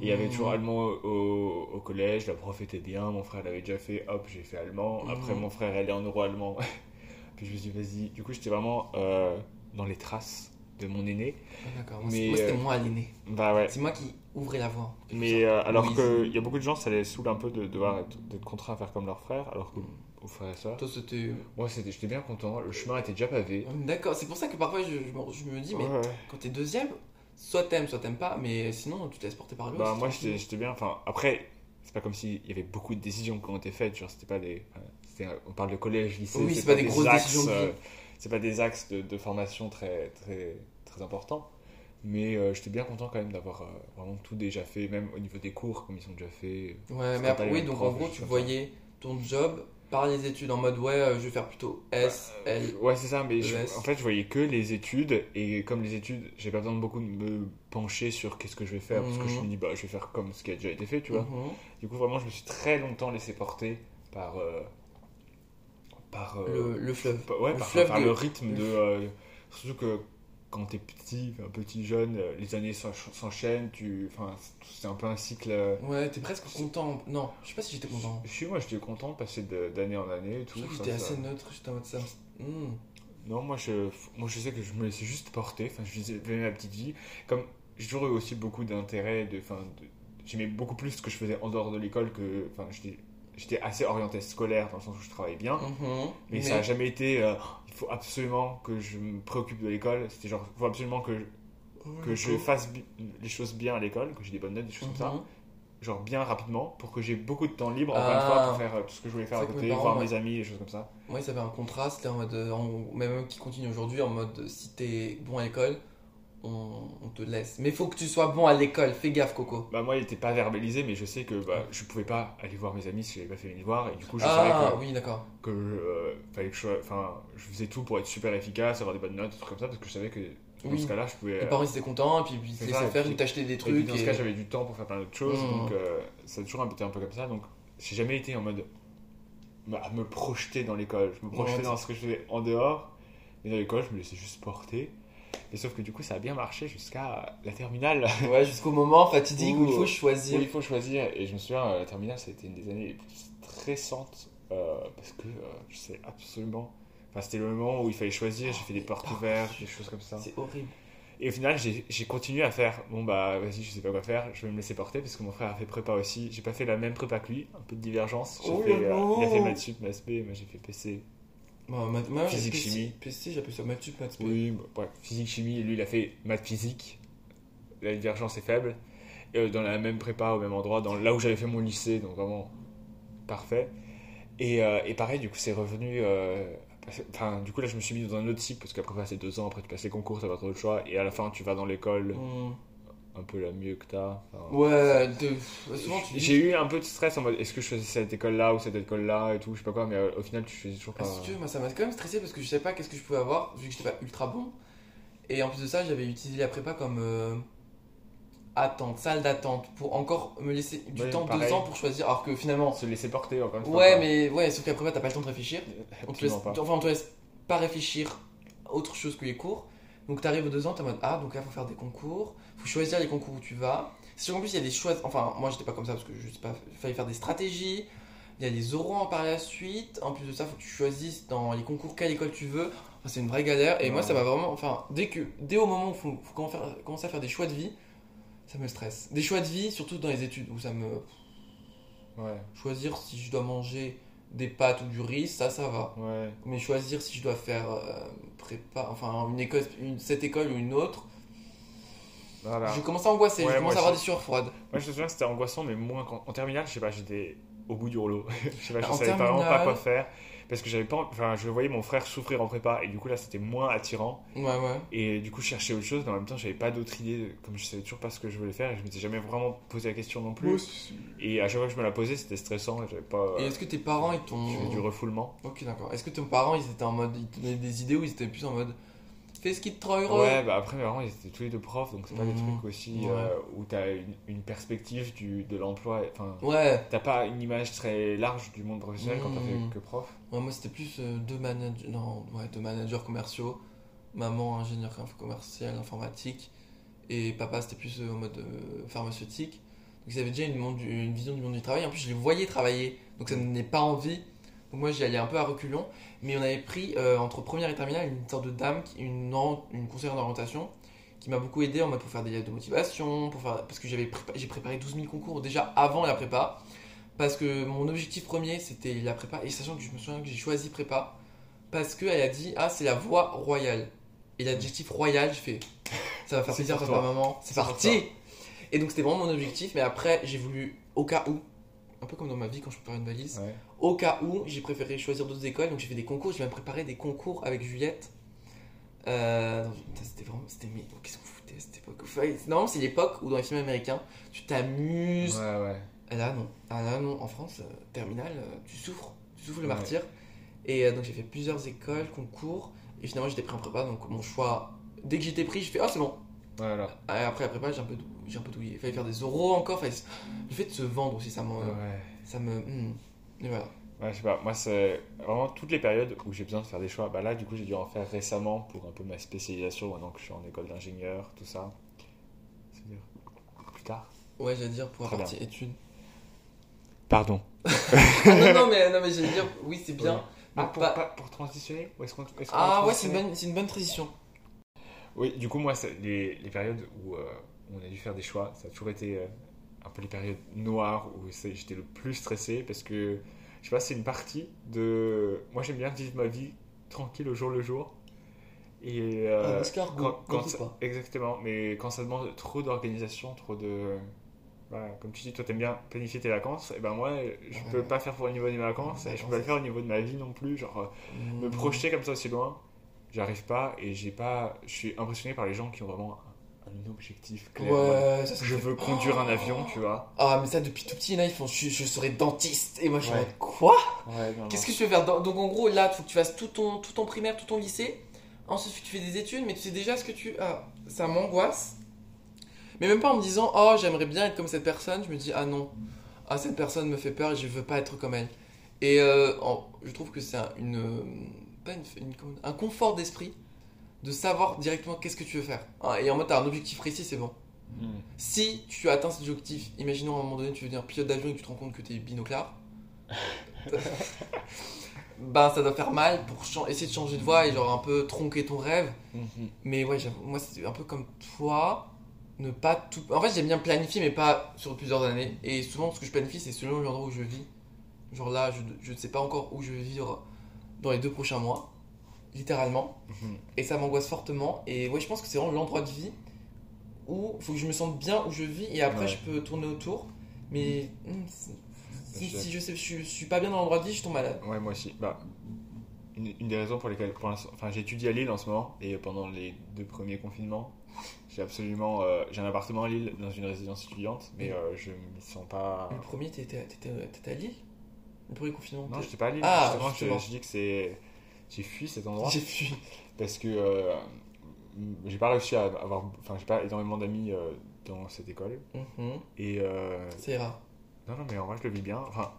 Il y avait toujours Mhm. allemand au, au collège, la prof était bien, mon frère l'avait déjà fait, hop, j'ai fait allemand. Après, Mhm. mon frère allait en euro allemand. Puis je me suis dit, vas-y. Du coup, j'étais vraiment euh, dans les traces de mon aîné. Ah, D'accord. Moi, Mais, c'est- moi, c'était euh, moi l'aîné. Bah ouais. C'est moi qui ouvrais la voie. Mais euh, alors qu'il y a beaucoup de gens, ça les saoule un peu de devoir être, d'être contraint à faire comme leur frère, alors que au frère et sœur. Toi, c'était. Moi, c'était, j'étais bien content, le chemin était déjà pavé. D'accord, c'est pour ça que parfois je, je me, dis, mais ouais. quand t'es deuxième, soit t'aimes, soit t'aimes pas, mais sinon tu te laisses porter par le Bah, moi, j'étais, bien. Enfin, après, c'est pas comme s'il y avait beaucoup de décisions qui ont été faites. Genre, c'était pas des. c'était- on parle de collège, lycée. Oui, c'est pas des grosses axes, décisions euh, c'est pas des axes de, de formation très, très, très importants. Mais euh, j'étais bien content quand même d'avoir euh, vraiment tout déjà fait, même au niveau des cours, comme ils sont déjà faits. Ouais, mais pas après, oui, donc en gros, tu voyais ton job par les études en mode, ouais, euh, je vais faire plutôt S, L. Ouais, c'est ça, mais je- ES. en fait, je voyais que les études, et comme les études, j'ai pas besoin de beaucoup de me pencher sur qu'est-ce que je vais faire, parce que je Mhm. me dis, bah, je vais faire comme ce qui a déjà été fait, tu vois. Mhm. Du coup, vraiment, je me suis très longtemps laissé porter par. euh, par. euh, Le, le fleuve. ouais, le par, fleuve par de- le rythme le de. euh, surtout que quand t'es petit, un petit jeune, euh, les années s'ench- s'enchaînent, tu. Enfin, c'est un peu un cycle. euh, Ouais, t'es presque content. Non, je sais pas si j'étais content. Je suis, moi, j'étais content de passer d'année en année et tout. J'étais assez neutre, j'étais en mode ça. Hmm. Non, moi je, moi je sais que je me laissais juste porter, enfin je vivais ma petite vie. Comme j'ai toujours eu aussi beaucoup d'intérêt, de, enfin, de- j'aimais beaucoup plus ce que je faisais en dehors de l'école que, enfin j'étais, j'étais assez orienté scolaire dans le sens où je travaillais bien, Mhm. mais, ça a jamais été, euh, faut absolument que je me préoccupe de l'école, c'était genre, il faut absolument que, que je fasse les choses bien à l'école, que j'ai des bonnes notes, des choses comme ça, Mhm. genre bien rapidement, pour que j'ai beaucoup de temps libre, encore Ah. une fois, pour faire euh, tout ce que je voulais faire à côté, voir mes amis, des choses comme ça. Moi, ils avaient un contrat, c'était en mode. euh, même qui continue aujourd'hui, en mode euh, si t'es bon à l'école, on, on te laisse. Mais faut que tu sois bon à l'école, fais gaffe, Coco. Bah moi il était pas verbalisé mais je sais que bah, je pouvais pas aller voir mes amis si j'avais pas fait mes devoirs et du coup je savais Ah, que, oui, d'accord. que euh, fallait que je je faisais tout pour être super efficace avoir des bonnes notes des trucs comme ça parce que je savais que dans Oui. ce cas là je pouvais Les parents étaient contents, et puis ils te laissaient et faire, ils t'achetaient des et puis, trucs. dans ce et- cas j'avais du temps pour faire plein d'autres choses Mhm. donc euh, ça a toujours été un peu comme ça donc j'ai jamais été en mode bah, à me projeter dans l'école je me projetais Ouais, dans ce que je faisais en dehors et dans l'école je me laissais juste porter et sauf que du coup ça a bien marché jusqu'à la terminale Ouais, jusqu'au moment fatidique où il faut choisir. où il faut choisir. Et je me souviens, euh, la terminale, ça a été une des années les plus stressantes euh, parce que euh, je sais absolument. Enfin, c'était le moment où il fallait choisir. J'ai fait des portes Oh, ouvertes, des choses comme ça. C'est horrible. Et au final, j'ai continué à faire. Bon, bah, vas-y, je sais pas quoi faire. Je vais me laisser porter parce que mon frère a fait prépa aussi. J'ai pas fait la même prépa que lui. Un peu de divergence. Oh fait, euh, il a fait maths sup, maths B. Moi, j'ai fait PC. Maths- moi, Physique, PC, chimie. PC, j'appelle ça maths sup, maths. Oui, bah, bref, physique, chimie, lui il a fait maths physique. La divergence est faible. Et, euh, dans la même prépa, au même endroit, dans, là où j'avais fait mon lycée, donc vraiment parfait. Et, euh, et pareil, du coup, c'est revenu. euh, Enfin, du coup, là, je me suis mis dans un autre cycle parce qu'après, c'est deux ans, après, tu passes les concours, t'as pas trop de choix. Et à la fin, tu vas dans l'école Hmm. Un peu la mieux que t'as. Enfin, Ouais, de- souvent tu dis. J'ai eu un peu de stress en mode est-ce que je choisis cette école-là ou cette école-là et tout, je sais pas quoi, mais euh, au final, tu choisis toujours Ah, pas. si tu veux, moi ça m'a quand même stressé parce que je savais pas qu'est-ce que je pouvais avoir vu que j'étais pas ultra bon. Et en plus de ça, j'avais utilisé la prépa comme euh, attente, salle d'attente pour encore me laisser du Ouais, temps, pareil. deux ans pour choisir. Alors que finalement, Se laisser porter encore une fois. ouais, mais ouais, sauf qu'à prépa t'as pas le temps de réfléchir. On te laisse, Absolument pas. enfin, on te laisse pas réfléchir à autre chose que les cours. Donc t'arrives aux deux ans, t'es en mode ah, donc là faut faire des concours, faut choisir les concours où tu vas. Si en plus il y a des choix, enfin moi j'étais pas comme ça parce que je sais pas, il fallait faire des stratégies, il y a les oraux par la suite, en plus de ça faut que tu choisisses dans les concours quelle école tu veux. Enfin, c'est une vraie galère et moi ça m'a vraiment, enfin dès que, dès au moment où faut, faut commencer à faire- commencer à faire des choix de vie, ça me stresse. Des choix de vie, surtout dans les études où ça me Ouais, choisir si je dois manger des pâtes ou du riz, ça ça va. ouais. Mais choisir si je dois faire euh, prépa, enfin une école, une- cette école ou une autre, Voilà. je commence à angoisser, Ouais, je commence à avoir des sueurs froides. Moi, je me souviens que c'était angoissant, mais moins qu'en en terminale, je sais pas, j'étais au bout du rouleau. je sais pas, je savais pas vraiment pas terminale- quoi faire. Parce que j'avais pas. Enfin, je voyais mon frère souffrir en prépa, et du coup, là, c'était moins attirant. Ouais, ouais. Et du coup, je cherchais autre chose, mais en même temps, j'avais pas d'autre idée, comme je savais toujours pas ce que je voulais faire, et je m'étais jamais vraiment posé la question non plus. Et à chaque fois que je me la posais, c'était stressant, et j'avais pas. Et est-ce que tes parents ils t'ont. Du refoulement. Ok, d'accord. Est-ce que tes parents ils étaient en mode. Ils te donnaient des idées ou ils étaient plus en mode. Fais ce qui te rend heureux. Ouais, bah après, mes parents, ils étaient tous les deux profs, donc c'est pas des Mhm. trucs aussi Ouais. euh, où t'as une, une perspective du, de l'emploi. Enfin, Ouais. t'as pas une image très large du monde professionnel quand t'as fait que prof. Ouais, moi, c'était plus euh, deux, managers, non, ouais, deux managers commerciaux. Maman, ingénieur commercial informatique. Et papa, c'était plus euh, en mode euh, pharmaceutique. Donc, ils avaient déjà une, monde une vision du monde du travail. En plus, je les voyais travailler. Donc, ça ne donnait pas envie. Donc, moi, j'y allais un peu à reculons. Mais on avait pris, euh, entre première et terminale, une sorte de dame, une, conseillère d'orientation, qui m'a beaucoup aidé en mode pour faire des lettres de motivation. Pour faire, parce que j'avais prépa- j'ai préparé 12 000 concours déjà avant la prépa. Parce que mon objectif premier, c'était la prépa. Et sachant que je me souviens que j'ai choisi prépa, parce qu'elle a dit Ah, c'est la voie royale. Et l'adjectif royal, je fais Ça va faire plaisir papa, maman. C'est parti Et donc, c'était vraiment mon objectif. Mais après, j'ai voulu, au cas où, un peu comme dans ma vie quand je prépare une valise, Ouais. au cas où, j'ai préféré choisir d'autres écoles. Donc, j'ai fait des concours. J'ai même préparé des concours avec Juliette. Euh, c'était vraiment. C'était. Mais qu'est-ce qu'on foutait à cette époque? Non, c'est l'époque où dans les films américains, tu t'amuses. Ouais, ouais. Ah Là non, ah là non, en France, euh, terminale, euh, tu souffres, tu souffres le Ouais. martyr. Et donc j'ai fait plusieurs écoles, concours, et finalement j'étais pris en prépa, donc mon choix, dès que j'étais pris, je fais ah c'est bon. Voilà. Et après la prépa, j'ai un peu, j'ai un peu douillé. Il fallait faire des euros encore, fallait... le fait de se vendre aussi, ça me, Ouais. ça me, hmm. et voilà. Ouais, je sais pas, moi c'est vraiment toutes les périodes où j'ai besoin de faire des choix. Bah là, du coup, j'ai dû en faire récemment pour un peu ma spécialisation, maintenant que je suis en école d'ingénieur, tout ça. C'est-à-dire plus tard. Ouais, j'allais dire pour la partie études. Pardon. ah non non mais non mais j'allais dire oui c'est bien. Ah, pour, pas- pas- pour transitionner Ou est-ce qu'on- est-ce qu'on Ah ouais c'est une bonne, c'est une bonne transition. Oui, du coup, moi, c'est les, les périodes où euh, on a dû faire des choix, ça a toujours été euh, un peu les périodes noires où j'étais le plus stressé parce que, je sais pas, c'est une partie de. Moi, j'aime bien vivre ma vie tranquille au jour le jour. Et. euh, Un escargot, quand, quand ça- pas. exactement, mais quand ça demande trop d'organisation, trop de. Voilà, comme tu dis, toi t'aimes bien planifier tes vacances, et ben moi je Ouais. peux pas faire pour au niveau de mes vacances, et je peux pas le faire au niveau de ma vie non plus, genre euh, me Hmm. projeter comme ça aussi loin, j'arrive pas et j'ai pas. Je suis impressionné par les gens qui ont vraiment un, objectif clair. Ouais, ça, je veux conduire un avion, tu vois. Ah, mais ça, depuis tout petit, là, ils font je, je serai dentiste. Et moi, je Ouais. quoi? Ouais, Qu'est-ce que tu veux faire? Donc, en gros, là, il faut que tu fasses tout ton, tout ton primaire, tout ton lycée. Ensuite, tu fais des études, mais tu sais déjà ce que tu. Ah, ça m'angoisse. Mais même pas en me disant, oh, j'aimerais bien être comme cette personne. Je me dis, ah non, ah, cette personne me fait peur et je veux pas être comme elle. Et euh, je trouve que c'est un, une, pas une- une- un confort d'esprit de savoir directement qu'est-ce que tu veux faire. Ah, Et en mode, t'as un objectif précis, c'est bon. Hmm. Si tu atteins cet objectif, imaginons à un moment donné tu veux devenir pilote d'avion et que tu te rends compte que tu es binoclard, ben ça doit faire mal pour essayer de changer de voie et genre un peu tronquer ton rêve. Mhm. Mais ouais, moi c'est un peu comme toi, ne pas tout. En fait, j'aime bien planifier, mais pas sur plusieurs années. Et souvent, ce que je planifie, c'est selon l'endroit où je vis. Genre là, je, je ne sais pas encore où je vais vivre dans les deux prochains mois, littéralement. Mhm. Et ça m'angoisse fortement. Et ouais, je pense que c'est vraiment l'endroit de vie où il faut que je me sente bien où je vis et après Ouais. je peux tourner autour. Mais hum, si, si, Je- si je, sais, je, suis- je suis pas bien dans l'endroit de vie, je tombe malade. Ouais, moi aussi. Bah, une, une des raisons pour lesquelles, pour l'instant, enfin, j'étudie à Lille en ce moment, et pendant les deux premiers confinements, j'ai absolument, euh, j'ai un appartement à Lille dans une résidence étudiante, mais euh, je me sens pas. Le premier, t'étais à Lille? Le premier confinement Non, t'es- j'étais pas à Lille. Ah, justement, justement. Je, je dis que c'est, j'ai fui cet endroit J'ai fui. parce que euh, j'ai pas réussi à avoir, enfin, j'ai pas énormément d'amis euh, dans cette école, Mhm, et euh, Ça ira. non, non, mais en vrai, je le vis bien. Enfin,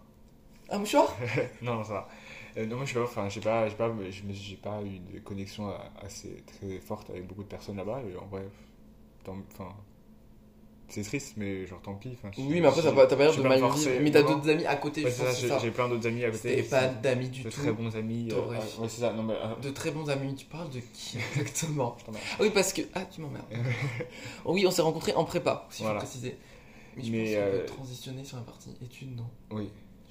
Un mouchoir? Non, non, ça va. Euh, non, moi, je sais pas, enfin, j'ai pas, j'ai pas, j'ai pas eu de connexion a- assez très forte avec beaucoup de personnes là-bas. Et en vrai, enfin, c'est triste, mais genre tant pis. enfin, Oui, mais après, t'as pas, t'as pas l'air je de mal vivre. Mais t'as d'autres amis à côté, Ouais, c'est ça, j'ai c'est ça. j'ai plein d'autres amis à côté. T'avais pas d'amis du de tout. très bons amis. euh, T'aurais- ouais, ouais, c'est ça. Non, mais, euh, De très bons amis, tu parles de qui exactement je t'emmerde. Ah Oui, parce que. Ah, tu m'emmerdes. Oui, on s'est rencontrés en prépa, si Voilà. je préciser. Mais je Mais, pense qu'on euh, peut transitionner sur la partie études, non? Oui.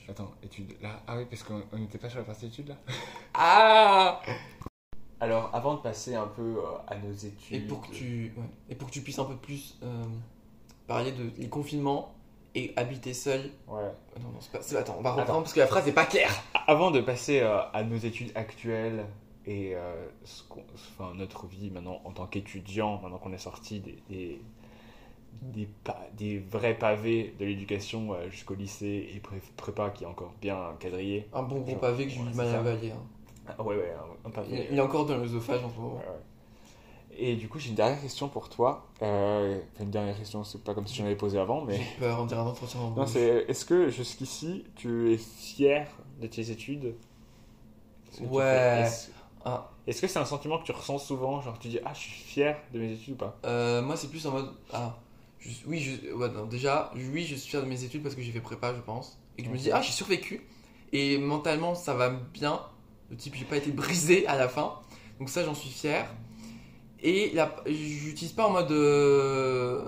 Attends, études. Là, ah oui, parce qu'on on n'était pas sur la partie études là. Ah Alors, avant de passer un peu euh, à nos études. Et pour que tu, ouais. et pour que tu puisses un peu plus parler de les confinements et habiter seul. Ouais. Ah Non, non, c'est pas. Attends, on va reprendre parce que la phrase est pas claire. Avant de passer euh, à nos études actuelles et euh, ce enfin, notre vie maintenant en tant qu'étudiant, maintenant qu'on est sorti des, des, des, pa- des vrais pavés de l'éducation euh, jusqu'au lycée et pré- prépa qui est encore bien quadrillé. Un bon gros Genre, pavé que j'ai eu du mal à avaler. hein. Ah, ouais, ouais, un, un Il, pavé. il est encore dans l'œsophage en ce moment. Ouais, ouais. Et du coup, j'ai une dernière question pour toi. Euh, une dernière question, c'est pas comme si j'en avais posé avant, mais. J'ai peur, on dirait un entretien en Non, c'est. Est-ce que jusqu'ici, tu es fier de tes études? Ce que tu Ouais. fais Est-ce Ah, est-ce que c'est un sentiment que tu ressens souvent? Genre, tu dis, ah, je suis fier de mes études ou pas? Euh, moi, c'est plus en mode. Ah, je- oui, je, ouais, non, déjà, oui, je suis fier de mes études parce que j'ai fait prépa, je pense. Et que je me dis, ah, j'ai survécu. Et mentalement, ça va bien. Le type, j'ai pas été brisé à la fin. Donc, ça, j'en suis fier. Et la, j'utilise pas en mode. euh,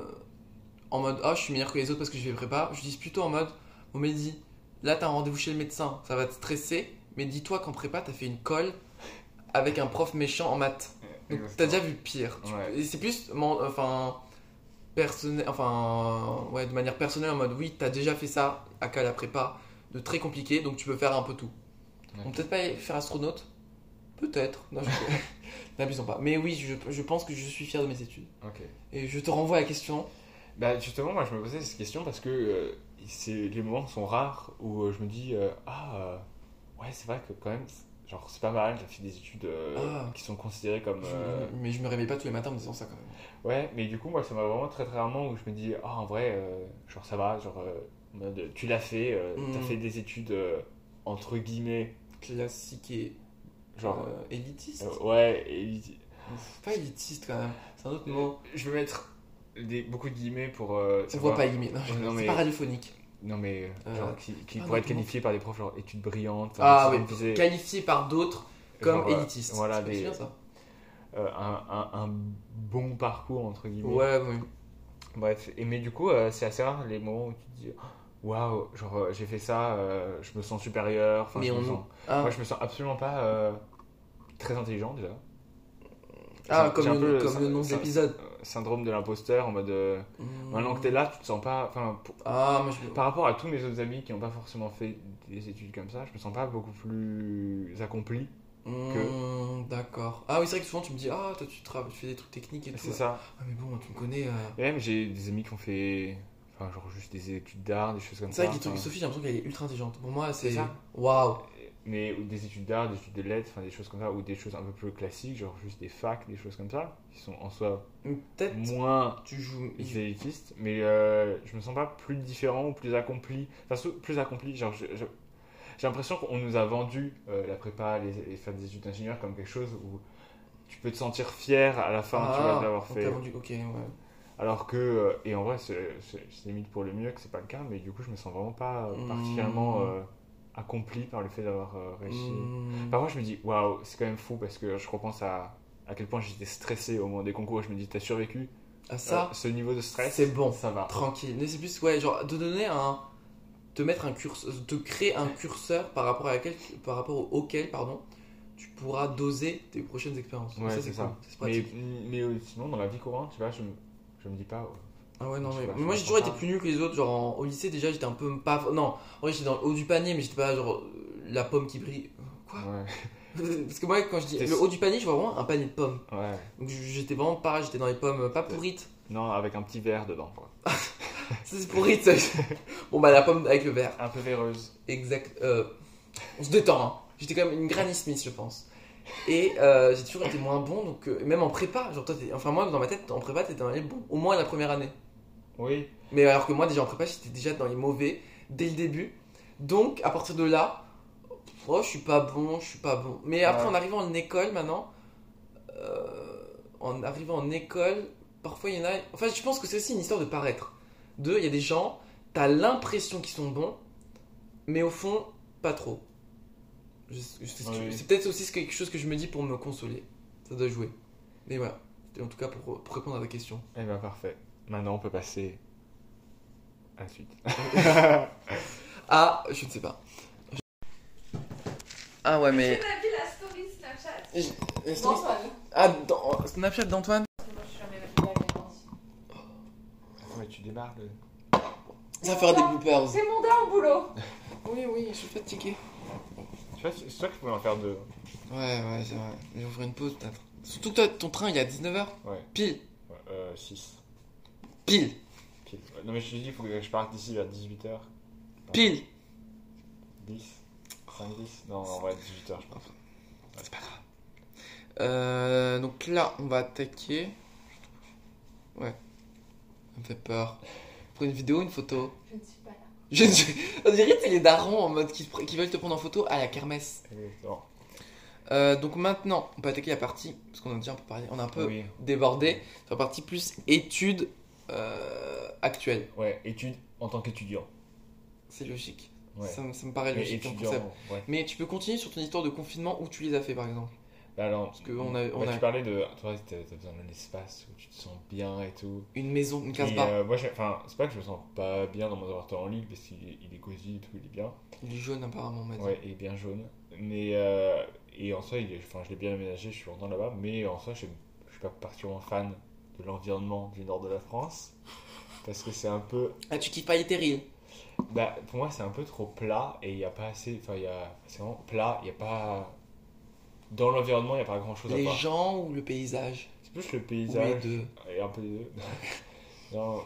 en mode, ah, je suis meilleur que les autres parce que j'ai fait prépa. J'utilise plutôt en mode, bon, Mehdi, là, t'as un rendez-vous chez le médecin, ça va te stresser. Mais dis-toi qu'en prépa, t'as fait une colle avec un prof méchant en maths. Donc, t'as déjà vu pire. Ouais. Et c'est plus, mon- enfin, personnel, enfin, ouais, de manière personnelle, en mode, oui, t'as déjà fait ça à la prépa, de très compliqué, donc tu peux faire un peu tout. On peut peut-être pas faire astronaute? Peut-être. Non, je... N'abusons pas. Mais oui, je, je pense que je suis fier de mes études. Ok. Et je te renvoie à la question. Bah, justement, moi, je me posais cette question parce que euh, c'est- les moments sont rares où euh, je me dis, euh, ah, ouais, c'est vrai que quand même, genre, c'est pas mal, j'ai fait des études Ah. qui sont considérées comme. Je- Mais je me réveille pas tous les matins en me disant ça quand même. Ouais, mais du coup, moi, ça m'a vraiment très très rarement où je me dis, ah, en vrai, genre, ça va, genre, tu l'as fait, euh, t'as Mm. fait des études entre guillemets, Classique et genre, euh, élitiste. euh, ouais, Ouf, Pas élitiste quand même. C'est un autre mot. je veux mettre des, beaucoup de guillemets pour. euh, On voit pas guillemets. Non, Non, c'est mais- pas radiophonique. Non, mais Euh, genre, qui, qui pourraient être non, qualifiés par des profs, genre études brillantes. Ah oui, qualifié par d'autres comme genre, élitiste. Voilà, des- bien ça. euh, un, un, un bon parcours, entre guillemets. Ouais, oui. Bref, et, mais du coup, euh, c'est assez rare les moments où tu te dis, waouh, genre, euh, j'ai fait ça, euh, je me sens supérieur. Enfin, Mais je me on- sens- Ah, Moi, je me sens absolument pas euh, très intelligent déjà. ah, comme, le, comme nom de l'épisode. syndrome de l'imposteur en mode euh, maintenant que t'es là tu te sens pas enfin Ah, je par rapport à tous mes autres amis qui n'ont pas forcément fait des études comme ça je me sens pas beaucoup plus accompli Hmm, D'accord. Ah oui, c'est vrai que souvent tu me dis, ah, toi tu, travailles, tu fais des trucs techniques et tout. c'est ça Ah, mais bon, tu me connais. euh. et même j'ai des amis qui ont fait enfin genre juste des études d'art des choses comme C'est ça vrai que Sophie, j'ai l'impression qu'elle est ultra intelligente. Pour moi, c'est. C'est ça. Waouh. mais ou des études d'art des études de lettres enfin des choses comme ça ou des choses un peu plus classiques genre juste des facs des choses comme ça qui sont en soi moins tu joues. élitistes mais euh, je me sens pas plus différent ou plus accompli enfin plus accompli genre je- je- j'ai l'impression qu'on nous a vendu euh, la prépa les, les faire des études d'ingénieur comme quelque chose où tu peux te sentir fier à la fin tu vois, de l'avoir Ah, fait vendu- Ok, ouais. Alors que euh, et en vrai c'est limite pour le mieux que c'est pas le cas mais du coup je me sens vraiment pas euh, Hmm. particulièrement euh, accompli par le fait d'avoir euh, réussi Hmm. parfois je me dis waouh c'est quand même fou parce que je repense à à quel point j'étais stressé au moment des concours je me dis t'as survécu? Ah, ça, Euh, ce niveau de stress c'est bon. ça va Tranquille. Mais c'est plus, ouais, genre, de donner un. Te mettre un curseur. De créer un curseur par rapport, à laquelle, par rapport auquel, pardon, tu pourras doser tes prochaines expériences. Ouais, ça, c'est ça. cool. C'est mais, mais sinon dans la vie courante tu vois je me, je me dis pas Ah ouais, non, mais, moi j'ai toujours été plus nul que les autres. Genre en- au lycée, déjà j'étais un peu pas. Non, en vrai j'étais dans le haut du panier, mais j'étais pas genre euh, la pomme qui brille. Quoi? Ouais Parce que moi, quand je dis T'es- le haut du panier, je vois vraiment un panier de pommes. ouais Donc j'étais vraiment pas, j'étais dans les pommes euh, pas pourrites. non avec un petit verre dedans quoi. Ça c'est pourrite. ça. bon bah la pomme avec le verre. un peu véreuse Exact. euh, on se détend. hein. J'étais quand même une Granny Smith, je pense. Et euh, j'ai toujours été moins bon, donc euh, même en prépa, genre toi, t'es- enfin moi dans ma tête, en prépa, t'étais dans les bons, au moins la première année. oui Mais alors que moi déjà en prépa, j'étais déjà dans les mauvais dès le début. Donc à partir de là, oh, je suis pas bon, je suis pas bon. Mais après Ouais. en arrivant en école maintenant, euh, en arrivant en école, parfois il y en a. Enfin, je pense que c'est aussi une histoire de paraître. Deux, il y a des gens, t'as l'impression qu'ils sont bons, mais au fond, pas trop. Je- je- C'est peut-être aussi quelque chose que je me dis pour me consoler. Ça doit jouer. Mais voilà. C'était en tout cas pour, pour répondre à ta question. eh ben parfait maintenant on peut passer à la suite Ah, je ne sais pas. Ah ouais, mais. Vu la story Snapchat La story- Ah, dans Snapchat d'Antoine? Moi, je suis jamais la vacances. ouais tu démarres le... Ça va faire des bloopers. C'est mon dernier boulot. Oui, oui, je suis fatigué. Tu vois c'est toi qui pouvais en faire deux Ouais, ouais, c'est vrai. Je vais ouvrir une pause peut-être. Surtout que toi, ton train il est à 19h. ouais Pile. Ouais, euh, 6 Pile. Pile. Ouais, Non mais je te dis, il faut que je parte d'ici vers 18h. Pile. 10 5, 10 Non, en vrai, 18h je pense. C'est pas grave. Euh, donc là, on va attaquer. Ouais. Ça me fait peur. Pour une vidéo, une photo? Je ne suis Je On dirait c'est les darons en mode qui, veulent te prendre en photo à la kermesse. Euh, donc maintenant, on peut attaquer la partie, parce qu'on a déjà un peu parlé, on a un peu Oui. débordé sur la partie plus études euh, actuelles. Ouais, études en tant qu'étudiant. C'est logique. Ouais. Ça, me- ça me paraît logique comme étudiant, concept. ouais. Mais tu peux continuer sur ton histoire de confinement où tu les as fait par exemple. Bah alors, Parce que on a- on bah, a- tu parlais de. Toi, t'as t'as besoin d'un espace où tu te sens bien et tout. Une maison, une case bar. euh, moi, enfin, c'est pas que je me sens pas bien dans mon appartement en Lille parce qu'il est, il est cosy et tout, il est bien. Il est jaune apparemment, on m'a dit. Ouais, il est bien jaune. Mais euh, et en soi, il est- je l'ai bien aménagé, je suis content là-bas. Mais en soi, je, je suis pas particulièrement fan de l'environnement du nord de la France parce que c'est un peu. Ah, tu kiffes pas Ethereal Bah, pour moi, c'est un peu trop plat et il y a pas assez. Enfin, il y a. C'est vraiment plat. Il y a pas. Dans l'environnement, il y a pas grand-chose à Les voir. gens ou le paysage? C'est plus le Ou les paysage deux et un peu les deux. non,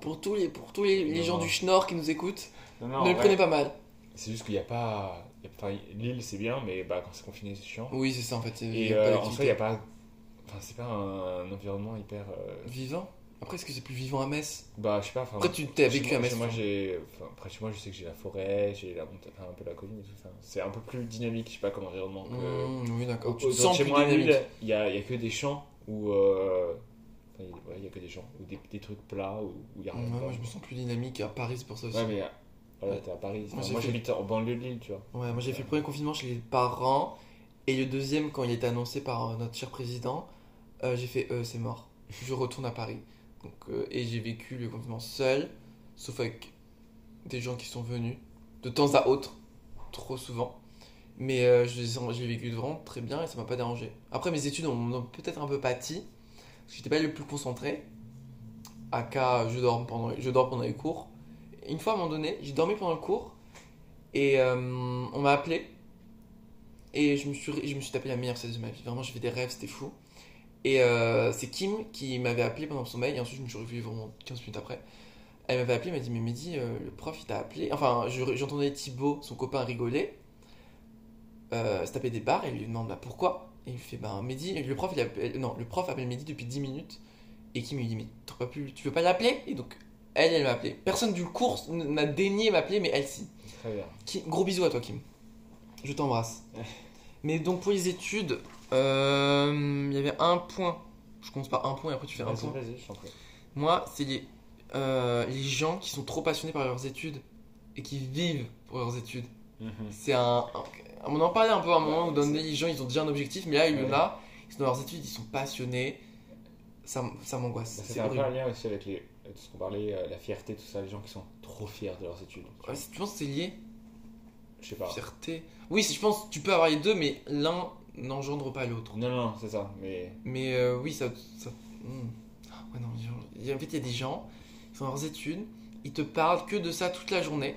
Pour tous les, pour tous les, les gens du Schnorr qui nous écoutent, non, non, ne le prenez pas mal. C'est juste qu'il n'y a pas. Enfin, Lille, c'est bien, mais bah, quand c'est confiné, c'est chiant. Oui, c'est ça en fait. Et euh, en soi, il n'y a pas. Enfin, c'est pas un, un environnement hyper. euh, Vivant Après, est-ce que c'est plus vivant à Metz? Bah, je sais pas. enfin, Après, tu t'es vécu à Metz. Chez moi, j'ai. Enfin, après, chez moi, je sais que j'ai la forêt, j'ai la montagne, enfin, un peu la colline et tout. Enfin, c'est un peu plus dynamique, je sais pas, comme environnement. Que... Mmh, oui, d'accord. Tu te sens chez plus moi à. Lille, il y a, y a que des champs où. euh, Enfin, il y a- ouais, il y a que des champs, ou des, des trucs plats, où il y a Ouais, rien. moi, je me sens plus dynamique à Paris, c'est pour ça aussi. Ouais, mais. euh, Voilà, t'es à Paris. Enfin, Moi, j'ai moi, fait- j'habite en banlieue de Lille, tu vois. Ouais, moi j'ai fait le premier confinement chez les parents et le deuxième quand il était annoncé par euh, notre cher président, euh, j'ai fait euh, c'est mort. Je retourne à Paris. Euh, et j'ai vécu le confinement seul, sauf avec des gens qui sont venus de temps à autre, trop souvent. Mais euh, j'ai vécu vraiment très bien et ça m'a pas dérangé. Après mes études ont, ont peut-être un peu pâti, parce que j'étais pas le plus concentré. À cas, je dors pendant, je dors pendant les cours. Une fois à un moment donné, j'ai dormi pendant le cours et euh, on m'a appelé. Et je me, suis, je me suis tapé la meilleure sieste de ma vie. Vraiment, j'ai fait des rêves, c'était fou. Et euh, c'est Kim qui m'avait appelé pendant le sommeil. Et ensuite, je me suis réveillé vraiment 15 minutes après. Elle m'avait appelé, elle m'a dit Mais Mehdi, euh, le prof il t'a appelé. Enfin, je- j'entendais Thibaut, son copain, rigoler, euh, se taper des barres. Et il lui demande bah, pourquoi? Et il fait Bah, Mehdi, le prof, il appelle, non, le prof appelle Mehdi depuis 10 minutes. Et Kim lui dit Mais pas pu, tu veux pas l'appeler? Et donc, elle, elle m'a appelé. Personne du cours n'a daigné m'appeler, mais elle si. Très bien. Kim- gros bisous à toi, Kim. Je t'embrasse. Mais donc, pour les études, euh, il y avait un point. Je commence par un point et après tu fais un point. vas-y, je t'en prie. Moi, c'est les, euh, les gens qui sont trop passionnés par leurs études et qui vivent pour leurs études. C'est un, un- On en parlait un peu à un moment où dans les gens ils ont déjà un objectif, mais là, il y en Ouais. a, ils sont dans leurs études, ils sont passionnés. Ça, m- ça m'angoisse. Bah, C'est un peu horrible. un lien aussi avec les, tout ce qu'on parlait, euh, la fierté, tout ça, les gens qui sont trop fiers de leurs études. tu vois. Ouais, tu penses que c'est lié Je sais pas. Fierté. Oui, je pense que tu peux avoir les deux, mais l'un n'engendre pas l'autre. Non, non, c'est ça. Mais Mais euh, oui, ça. ça- hmm. Ouais, non, gens- en fait, il y a des gens, ils dans leurs études, ils te parlent que de ça toute la journée,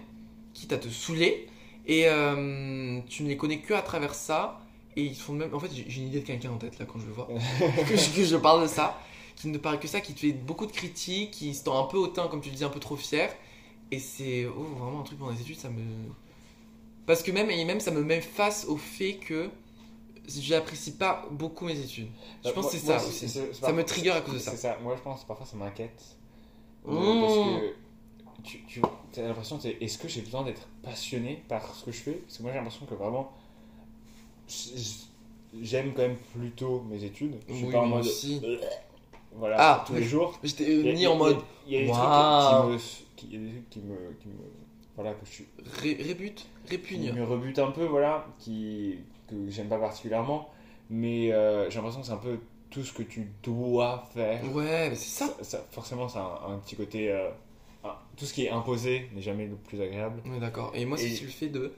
quitte à te saouler, et euh, tu ne les connais que à travers ça, et ils font même. En fait, j'ai une idée de quelqu'un en tête là quand je le vois, que, je, que je parle de ça, qui ne parle que ça, qui te fait beaucoup de critiques, qui se tend un peu hautain, comme tu le dis, un peu trop fier, et c'est oh, vraiment un truc pendant les études, ça me. Parce que même, et même ça me met face au fait que j'apprécie pas beaucoup mes études. Je Bah, pense que c'est ça aussi. Ça me trigger à cause de ça. C'est ça. Moi, je pense parfois ça m'inquiète. Euh, Mmh. Parce que tu, tu as l'impression, est-ce que j'ai besoin d'être passionné par ce que je fais? Parce que moi, j'ai l'impression que vraiment, j'aime quand même plutôt mes études. Je suis pas en moi mode. aussi. Voilà, Ah, tous les jours. J'étais a- en mode Il y a des trucs qui me, qui, me, voilà, que je suis, ré- rébute, qui répugne. me rebute un peu, voilà, qui que j'aime pas particulièrement, mais euh, j'ai l'impression que c'est un peu tout ce que tu dois faire. Ouais, mais c'est ça. Ça- ça- forcément, c'est un, un petit côté, euh, un- tout ce qui est imposé n'est jamais le plus agréable. Ouais, d'accord. Et moi, Et- c'est le fait de.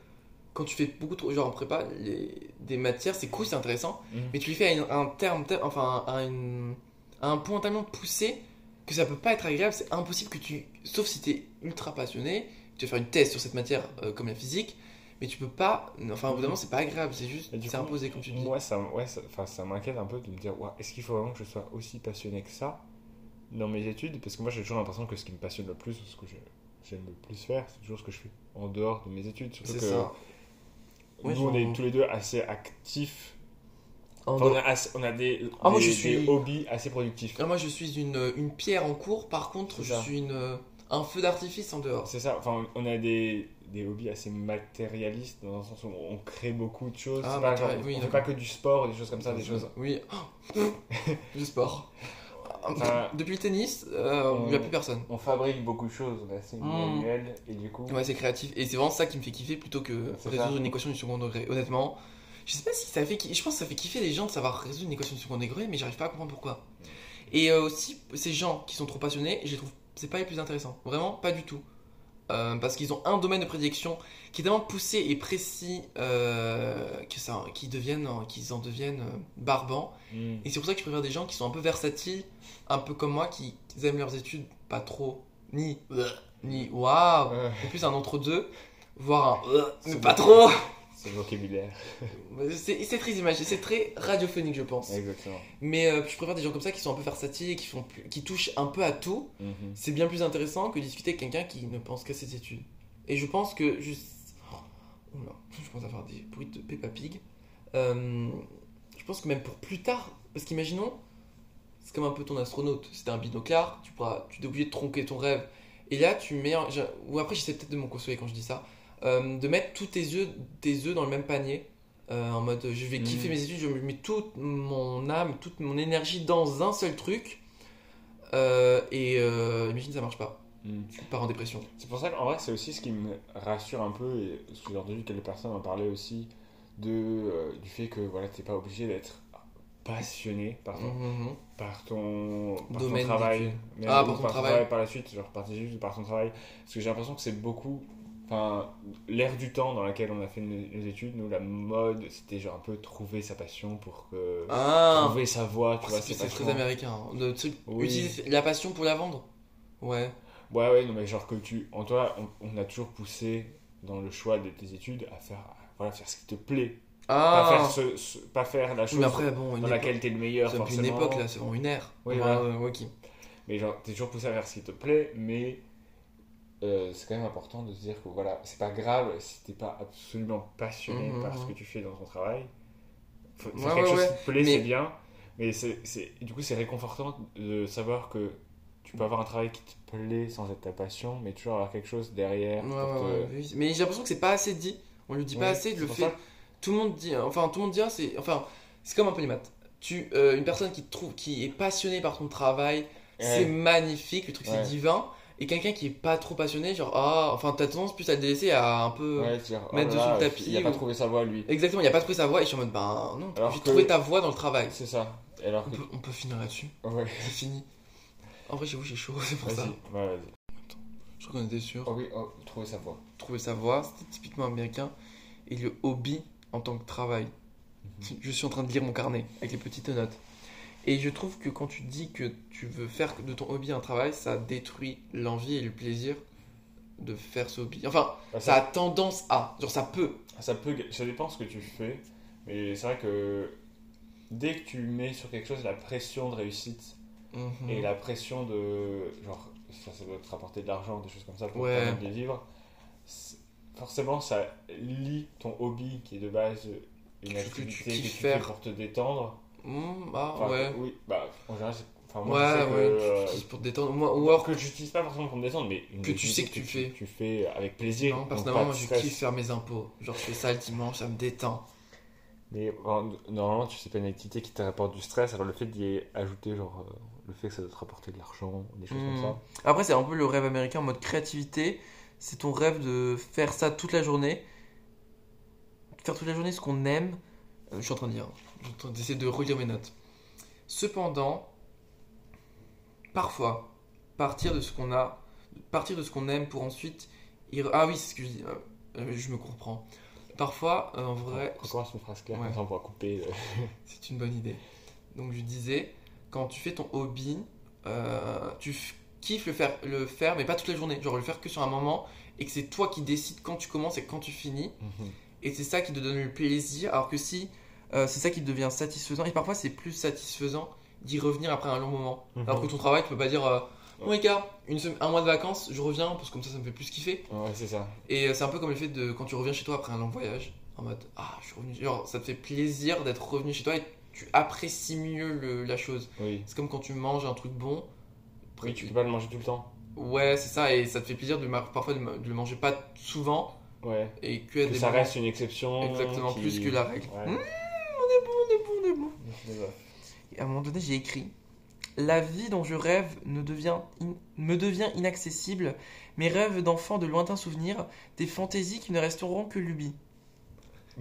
Quand tu fais beaucoup trop. Genre en prépa, les, des matières, c'est cool, c'est intéressant. Mais tu les fais à une- un terme, enfin à, une- à un point tellement poussé que ça peut pas être agréable. C'est impossible que tu. Sauf si tu es ultra passionné, tu vas faire une thèse sur cette matière euh, comme la physique, mais tu peux pas. Enfin, évidemment, c'est pas agréable, c'est juste. C'est imposé, comme tu dis. Moi, ça, ouais, ça, enfin, ça m'inquiète un peu de me dire, Ouah, est-ce qu'il faut vraiment que je sois aussi passionné que ça dans mes études? Parce que moi, j'ai toujours l'impression que ce qui me passionne le plus, ce que j'aime le plus faire, c'est toujours ce que je fais en dehors de mes études. Surtout C'est que ça. Ouais, nous, on est tous les deux assez actifs En Enfin, on, a assez- on a des, Ah, moi, des- je suis- des hobbies assez productifs. Ah, moi, je suis une, une pierre en cours. Par contre, je suis une, un feu d'artifice en dehors. C'est ça, enfin, on a des, des hobbies assez matérialistes dans le sens où on crée beaucoup de choses. Ah, C'est pas genre- matériel- oui, on fait d'accord. pas que du sport, des choses comme ça, des choses. Oui. du sport. Enfin, Depuis le tennis, euh, il n'y a plus personne. on fabrique beaucoup de choses, on est assez Mm. manuel et du coup. Ouais, c'est créatif. Et c'est vraiment ça qui me fait kiffer plutôt que C'est résoudre ça. une équation du second degré. Honnêtement, je sais pas si ça fait. Je pense que ça fait kiffer les gens de savoir résoudre une équation du second degré, mais j'arrive pas à comprendre pourquoi. Et euh, aussi, ces gens qui sont trop passionnés, je les trouve. C'est pas les plus intéressants. Vraiment, pas du tout. Euh, parce qu'ils ont un domaine de prédilection qui est tellement poussé et précis euh, que ça, qu'ils deviennent, qu'ils en deviennent euh, barbants. Mm. Et c'est pour ça que je préfère des gens qui sont un peu versatiles, un peu comme moi, qui aiment leurs études pas trop, ni ni waouh, et plus un entre-deux, voire un euh, mais pas trop. c'est le vocabulaire. C'est très imagé, c'est très radiophonique, je pense. Exactement. Mais euh, je préfère des gens comme ça qui sont un peu versatiles et qui, font, plus- qui touchent un peu à tout. Mhm. C'est bien plus intéressant que discuter avec quelqu'un qui ne pense qu'à ses études. Et je pense que. Je, oh là, je pense avoir des bruits de Peppa Pig. Euh, je pense que même pour plus tard, parce qu'imaginons, c'est comme un peu ton astronaute. C'était un binoclard, tu pourras, tu es obligé de tronquer ton rêve. Et là, tu mets. un- ou après, j'essaie peut-être de m'en consoler quand je dis ça. Euh, de mettre tous tes œufs, tes œufs dans le même panier. euh, en mode, je vais kiffer Mhm. mes études, je mets toute mon âme, toute mon énergie dans un seul truc. Euh, et imagine, ça marche pas. Mm. Tu pars en dépression. C'est pour ça qu'en vrai, c'est aussi ce qui me rassure un peu, et j'ai entendu quelques personnes en parler aussi, de, du fait que voilà, t'es pas obligé d'être passionné par ton, Mhm. par ton, par ton Domaine travail. Mais Ah, par ton travail. par la suite, genre par tes études par ton travail. Parce que j'ai l'impression que c'est beaucoup. Enfin, l'ère du temps dans laquelle on a fait nos, nos études, nous, la mode, c'était genre un peu trouver sa passion pour que. Ah trouver sa voie, tu vois, C'est très américain. hein. De truc, Oui. utiliser la passion pour la vendre. Ouais. Ouais, ouais, non, mais genre que tu. En toi, on, on a toujours poussé dans le choix de tes études à faire, voilà, faire ce qui te plaît. Pas, faire Ah ce, ce- pas faire la chose Mais après, bon, dans laquelle t'es le meilleur, c'est une époque là, c'est vraiment une ère. Oui, voilà. euh, ok. Mais genre, t'es toujours poussé à faire ce qui te plaît, mais euh, c'est quand même important de se dire que voilà, c'est pas grave si t'es pas absolument passionné Mhm, par ce mhm. que tu fais dans ton travail. Faut Ouais, faire quelque ouais, chose ouais. qui te plaît, Mais- c'est bien, mais c'est, du coup, c'est réconfortant de savoir que tu peux avoir un travail qui te plaît sans être ta passion, mais toujours avoir quelque chose derrière. Pour te- oui. Mais j'ai l'impression que c'est pas assez dit. On lui dit pas assez c'est le fait. ça. Tout le monde dit, enfin tout le monde dira, c'est, enfin c'est comme un peu les maths. Tu, euh, une personne qui trouve, qui est passionnée par ton travail, c'est magnifique, le truc c'est divin. Et quelqu'un qui est pas trop passionné, genre ah, enfin t'as tendance plus à le délaisser à un peu. Ouais, dire, oh mettre là dessus le tapis Il a pas ou- trouvé sa voie, lui. Exactement, il a pas trouvé sa voie et je suis en mode ben non, de que- trouver ta voie dans le travail. C'est ça. Et Alors On que. peut, on peut finir là-dessus, Ouais, c'est fini. En vrai, j'avoue, j'ai chaud, c'est pour ça. Ouais, vas-y. Je crois qu'on était sûr. Oh oui, oh, trouver sa voie. Trouver sa voie, c'était typiquement américain. Et le hobby en tant que travail. Mhm. Je suis en train de lire mon carnet avec les petites notes. Et je trouve que quand tu dis que tu veux faire de ton hobby un travail, ça détruit l'envie et le plaisir de faire ce hobby. Enfin, Bah, ça a tendance à. Genre, ça peut. Ça peut, ça dépend ce que tu fais, mais c'est vrai que dès que tu mets sur quelque chose la pression de réussite Mhm. et la pression de genre ça, ça doit te rapporter de l'argent, des choses comme ça pour Ouais. de vivre, forcément ça lie ton hobby qui est de base une chose que tu activité que tu, fais pour te détendre. Mm, ah, Enfin, ouais. Oui, bah en général, c'est- enfin Ouais, moi je sais que, ouais, euh, tu utilises pour te détendre. Moi, ou alors, que j'utilise pas forcément pour me détendre, mais une Que tu sais que tu fais. Tu fais avec plaisir. non, personnellement, moi je kiffe faire mes impôts. Genre, je fais ça le dimanche, ça me détend. Mais bon, normalement, tu sais pas une activité qui te rapporte du stress, alors le fait d'y ajouter, genre, euh, le fait que ça doit te rapporter de l'argent, des choses Hmm. comme ça. Après, c'est un peu le rêve américain en mode créativité. C'est ton rêve de faire ça toute la journée. Faire toute la journée ce qu'on aime. Euh, je suis en train de dire. D'essayer de relire mes notes. Cependant, parfois, partir de ce qu'on a, partir de ce qu'on aime pour ensuite. y Ah oui, c'est ce que je dis. euh, euh, je me comprends. Parfois, euh, en vrai, Recommence une phrase claire, Ouais. on pourra couper. c'est une bonne idée. Donc je disais, quand tu fais ton hobby, euh, tu kiffes le faire, le faire, mais pas toute la journée. Genre le faire que sur un moment, et que c'est toi qui décides quand tu commences et quand tu finis. Et c'est ça qui te donne le plaisir. Alors que si euh, c'est ça qui devient satisfaisant, et parfois c'est plus satisfaisant d'y revenir après un long moment. Mhm. Alors que ton travail, tu peux pas dire, euh, bon les gars, une sem- un mois de vacances, je reviens, parce que comme ça, ça me fait plus kiffer. Ouais, c'est ça. Et euh, c'est un peu comme le fait de quand tu reviens chez toi après un long voyage, en mode ah je suis revenu, genre ça te fait plaisir d'être revenu chez toi et tu apprécies mieux le- la chose. Oui. C'est comme quand tu manges un truc bon. Oui, tu peux pas le manger tout le temps. Ouais, c'est ça, et ça te fait plaisir de parfois de, le manger pas souvent Ouais. et que, à Que des ça moments- reste une exception. Exactement, qui- plus que la règle. Ouais. Mmh, on est bon, on est bon, on est bon. Et à un moment donné, j'ai écrit La vie dont je rêve ne devient in- me devient inaccessible. Mes rêves d'enfant de lointains souvenirs, des fantaisies qui ne resteront que lubies.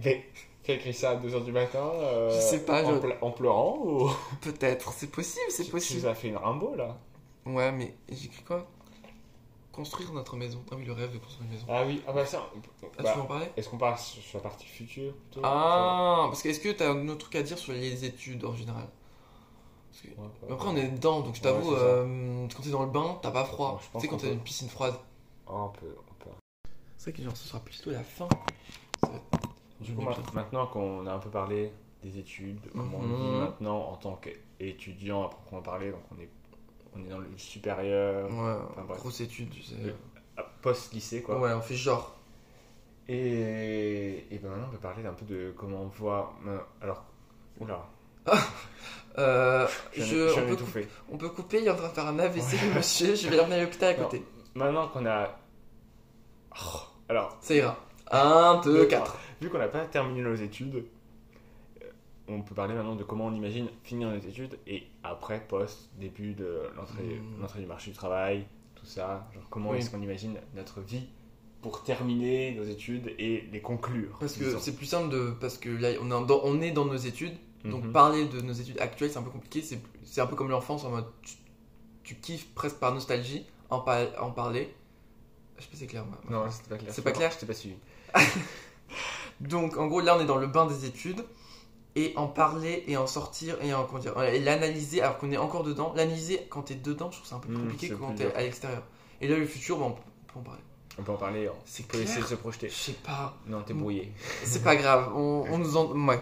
Mais tu as écrit ça à 2h du matin euh, Je sais pas, En, je- pla- en pleurant ou? Peut-être, c'est possible, c'est Tu possible. nous as fait une Rimbaud là Ouais, mais j'ai écrit quoi? Construire notre maison. Ah oui, le rêve de construire une maison. Ah oui, ah bah ça. Ah, bah, tu veux en parler? Est-ce qu'on parle sur la partie future plutôt? Ah, parce que est-ce que t'as un autre truc à dire sur les études en général? Parce que- Ouais, Mais Après, on est dedans, donc je t'avoue, Ouais, euh, quand t'es dans le bain, t'as pas froid. Ouais, je pense tu sais, quand t'as peut. une piscine froide. Oh, on peut. On peut. C'est vrai que genre, ce sera plutôt la fin. Du coup, ma- maintenant qu'on a un peu parlé des études, comment on Mhm. vit maintenant en tant qu'étudiant à proprement parler, donc on est, on est dans le supérieur, Ouais, grosse étude, tu sais. À- post-lycée quoi. Ouais, on fait genre. Et, et ben maintenant on peut parler un peu de comment on voit. ben, Alors, oula, Euh, je, on, peut couper, on peut couper, il est en train de faire un AVC, le monsieur, je vais l'emmener à l'hôpital à Non. côté. Maintenant qu'on a. Oh, alors, Ça ira. 1, 2, Deux, 4. vu qu'on n'a pas terminé nos études, euh, on peut parler maintenant de comment on imagine finir nos études et après, post, début de l'entrée Mm. l'entrée du marché du travail, tout ça. Genre comment Oui. est-ce qu'on imagine notre vie pour terminer nos études et les conclure. Parce que c'est plus simple de. Parce que là, on est dans, on est dans nos études, donc Mhm. parler de nos études actuelles, c'est un peu compliqué. C'est c'est un peu comme l'enfance en mode. Tu, tu kiffes presque par nostalgie en, par- en parler. Je sais pas si c'est clair. moi. Non, c'était pas clair. C'est pas clair Je t'ai pas suivi. Donc en gros là on est dans le bain des études et en parler et en sortir et en l'analyser alors qu'on est encore dedans. L'analyser quand t'es dedans je trouve c'est un peu plus Mm, compliqué que quand plus t'es à l'extérieur. Et là le futur bah, on peut en parler. On peut en parler, on C'est peut clair. essayer de se projeter. Je sais pas. Non, t'es brouillé. C'est pas grave. On, on nous en ouais.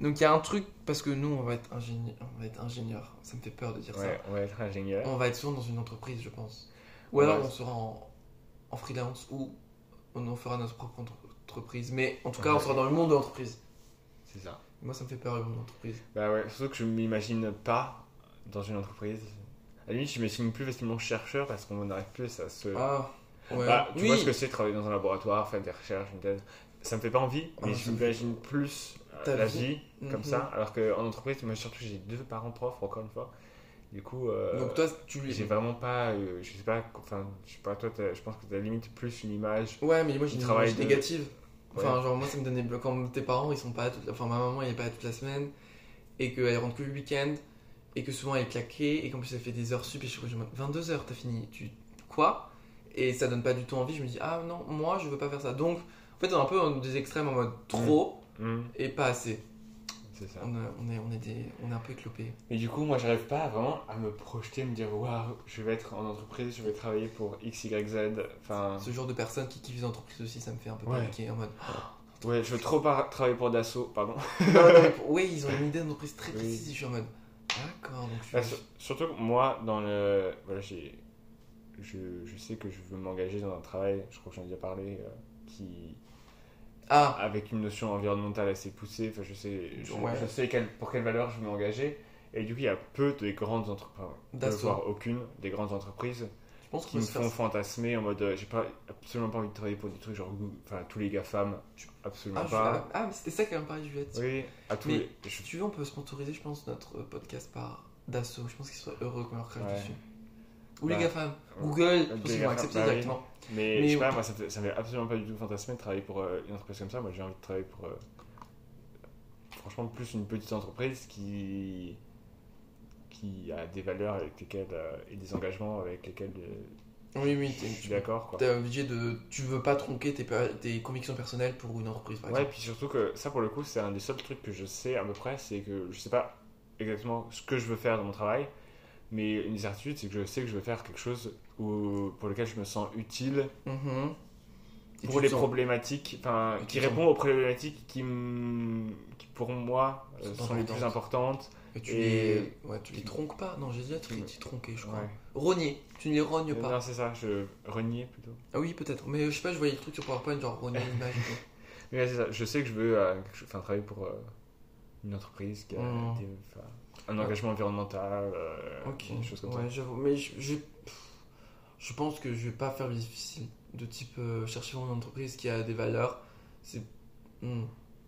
Donc il y a un truc parce que nous on va être ingénieur, on va être ingénieur. Ça me fait peur de dire Ouais, on va être ingénieur. ça. On va être souvent dans une entreprise je pense. Ou Ouais. alors on sera en, en freelance ou on en fera notre propre entre- entreprise. Mais en tout cas on sera dans le monde de l'entreprise. C'est ça. Moi ça me fait peur de l'entreprise. Bah ouais, surtout que je m'imagine pas dans une entreprise. À la limite, je m'imagine plus facilement chercheur parce qu'on n'arrive plus à se. Ah, ouais. Bah, tu oui. vois ce que c'est travailler dans un laboratoire, faire des recherches, une thèse. Ça me fait pas envie, Ah, mais je m'imagine plus euh, Ta la vie. vie comme Mhm. ça. Alors qu'en entreprise, moi surtout j'ai deux parents profs encore une fois. Du coup, euh, Donc toi, tu j'ai vraiment pas. euh, je sais pas, enfin, je sais pas, toi, je pense que t'as limite plus une image. Ouais, mais moi j'ai une travaille image de- négative. Enfin, Ouais. genre moi ça me donnait quand tes parents ils sont pas toute... enfin ma maman elle est pas toute la semaine et qu'elle rentre que le week-end et que souvent elle est claquée et qu'en plus elle fait des heures sup et je suis en mode 22 heures t'as fini tu quoi? Et ça donne pas du tout envie je me dis ah non moi je veux pas faire ça. Donc en fait on est un peu dans des extrêmes en mode trop Hmm, et pas assez c'est ça. on, a- on est on est des on est un peu éclopés Et du coup, moi, j'arrive pas vraiment à me projeter, me dire, waouh, je vais être en entreprise, je vais travailler pour X, Y, Z. Enfin, ce genre de personnes qui kiffent les entreprises aussi ça me fait un peu Ouais. paniquer en mode ouais, je veux trop pas travailler pour Dassault, pardon. non, non, mais oui ils ont une idée d'entreprise très précise je suis en mode d'accord donc je Bah, sur- surtout moi, dans le. Voilà, j'ai. Je, je sais que je veux m'engager dans un travail, je crois que j'en ai déjà parlé, euh, qui. Ah avec une notion environnementale assez poussée. Enfin, je sais, je, Ouais. je sais quelle- pour quelle valeur je veux m'engager. Et du coup, il y a peu de grandes entreprises, voire aucune des grandes entreprises je pense qui me font fantasmer en mode euh, j'ai pas absolument pas envie de travailler pour des trucs genre enfin tous les GAFAM, absolument Ah, je- pas. ah, mais c'était ça qu'elle me parlait, Juliette. Oui, à tous Mais les. je- Si tu veux, on peut sponsoriser, je pense, notre podcast par Dassault. Je pense qu'ils seraient heureux qu'on leur crache Ouais. dessus. Ou Bah, les GAFAM. ouais. Google, pense qu'ils vont GAFAM, accepter bah directement. Mais, Mais je sais pas, moi ça, ça m'est absolument pas du tout fantasmé de travailler pour euh, une entreprise comme ça. Moi j'ai envie de travailler pour. euh, franchement, plus une petite entreprise qui qui a des valeurs avec lesquelles euh, et des engagements avec lesquels Oui, oui, je suis tu d'accord quoi. es obligé de. Tu veux pas tronquer tes, tes convictions personnelles pour une entreprise, par Ouais, exemple. puis surtout que ça, pour le coup, c'est un des seuls trucs que je sais à peu près, c'est que je sais pas exactement ce que je veux faire dans mon travail, mais une certitude, c'est que je sais que je veux faire quelque chose où, pour lequel je me sens utile Mhm. Et pour tu les sens- problématiques, enfin, tu qui sens- répond aux problématiques qui, pour moi, euh, Sont les plus importantes. Et tu, et- les... Ouais, tu les tronques pas. Non, j'ai déjà dit dit tronquer, je crois. Ouais. Rogner. Tu ne les rognes Euh, pas. Non, c'est ça, je renier plutôt. Ah oui, peut-être. Mais je sais pas, je voyais le truc sur PowerPoint, genre rogner l'image. Mais ouais, c'est ça, je sais que je veux euh, chose- enfin, travailler pour euh, une entreprise qui a Mm. des- enfin, un engagement environnemental, euh, Ok. des choses comme ouais, j'avoue. Mais je, je, je pense que je vais pas faire le difficile. De type euh, chercher une entreprise qui a des valeurs. C'est. hmm.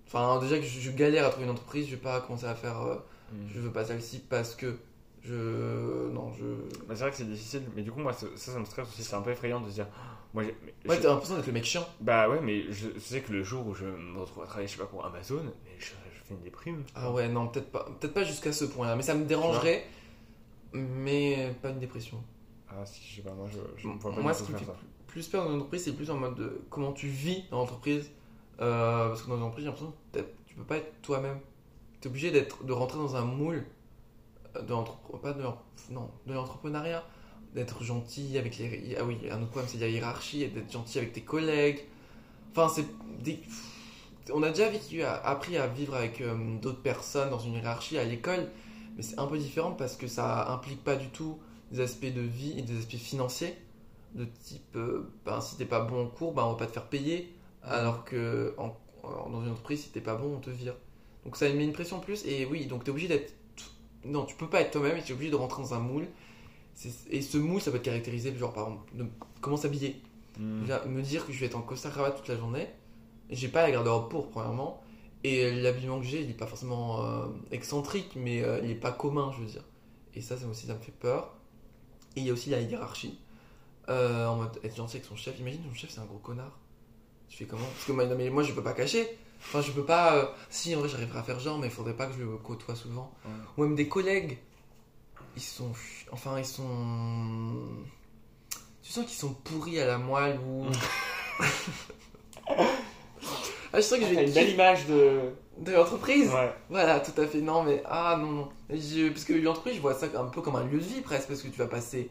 Enfin, déjà que je, je galère à trouver une entreprise, je vais pas commencer à faire. euh, ça. Mm. je veux pas celle-ci parce que. Je. Non, je. Bah, c'est vrai que c'est difficile, mais du coup, moi, ça, ça, ça me stresse aussi. C'est un peu effrayant de se dire. Moi, j'ai- Ouais, t'as l'impression d'être le mec chiant. Bah ouais, mais je, je sais que le jour où je me retrouve à travailler, je sais pas, pour Amazon, mais je, une déprime. Ah ouais, non, peut-être pas, peut-être pas jusqu'à ce point-là. Mais ça me dérangerait. Mais pas une dépression. Ah si, je sais pas, moi, je, je me vois pas Moi, ce qui me fait ça. plus peur dans l'entreprise, c'est plus en mode de comment tu vis dans l'entreprise. Euh, parce que dans une entreprise, j'ai l'impression que t'es- tu peux pas être toi-même. Tu es obligé d'être, de rentrer dans un moule euh, de l'entrepre- pas de, l'en- non, de l'entrepreneuriat. D'être gentil avec les. Ah oui, un autre problème, c'est la hiérarchie, et d'être gentil avec tes collègues. Enfin, c'est. Des... On a déjà vécu, a- appris à vivre avec euh, d'autres personnes dans une hiérarchie à l'école, mais c'est un peu différent parce que ça implique pas du tout des aspects de vie et des aspects financiers. De type euh, ben, si t'es pas bon en cours ben, on va pas te faire payer alors que en- en- dans une entreprise si t'es pas bon on te vire. Donc ça met une pression en plus et oui donc t'es obligé d'être non tu peux pas être toi-même et tu es obligé de rentrer dans un moule. Et ce moule ça peut te caractériser genre par exemple de comment s'habiller. Mm. Déjà, me dire que je vais être en costard cravate toute la journée j'ai pas la garde-robe pour premièrement et l'habillement que j'ai il est pas forcément euh, excentrique mais euh, il est pas commun je veux dire et ça, ça aussi ça me fait peur et il y a aussi la hiérarchie euh, en mode être gentil avec son chef. Imagine ton chef c'est un gros connard. Tu fais comment? Parce que moi, non, mais moi je peux pas cacher. Enfin je peux pas. euh, Si en vrai j'arriverai à faire genre, mais il faudrait pas que je le côtoie souvent. Ouais. Ou même des collègues. Ils sont. Enfin ils sont. Tu sens qu'ils sont pourris à la moelle ou. ah je sens que je T'as vais une belle image de. de l'entreprise. Ouais. Voilà, tout à fait. Non, mais ah non, non. Je, parce que l'entreprise, je vois ça un peu comme un lieu de vie presque, parce que tu vas passer,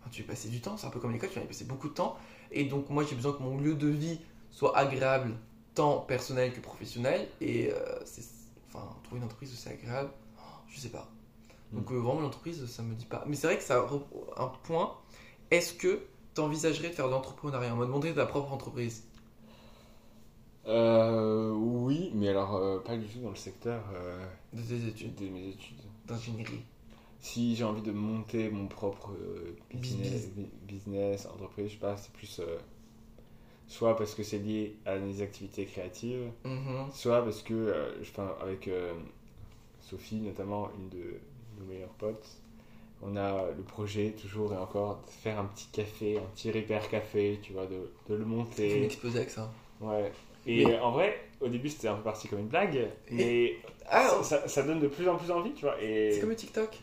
enfin, tu vas passer du temps. C'est un peu comme l'école, tu vas y passer beaucoup de temps. Et donc moi, j'ai besoin que mon lieu de vie soit agréable, tant personnel que professionnel. Et euh, c'est, enfin, trouver une entreprise où c'est agréable, oh, je sais pas. Donc euh, vraiment l'entreprise, ça me dit pas. Mais c'est vrai que ça un point. Est-ce que tu envisagerais de faire de l'entrepreneuriat? En mode monter ta propre entreprise Euh, oui, mais alors euh, pas du tout dans le secteur euh, de tes études de mes études. d'ingénierie Si j'ai envie de monter mon propre euh, business, Business. bu- business, entreprise, je sais pas, c'est plus soit parce que c'est lié à mes activités créatives, Mhm. soit parce que, euh, je- enfin, avec euh, Sophie notamment, une de nos meilleures potes, on a le projet toujours et encore de faire un petit café, un petit repair café, tu vois, de, de le monter. m'exposer avec ça. Ouais. Et Mais- en vrai, au début c'était un peu parti comme une blague, mais Ah, ça, ça- ça donne de plus en plus envie, tu vois. Et... C'est comme le TikTok.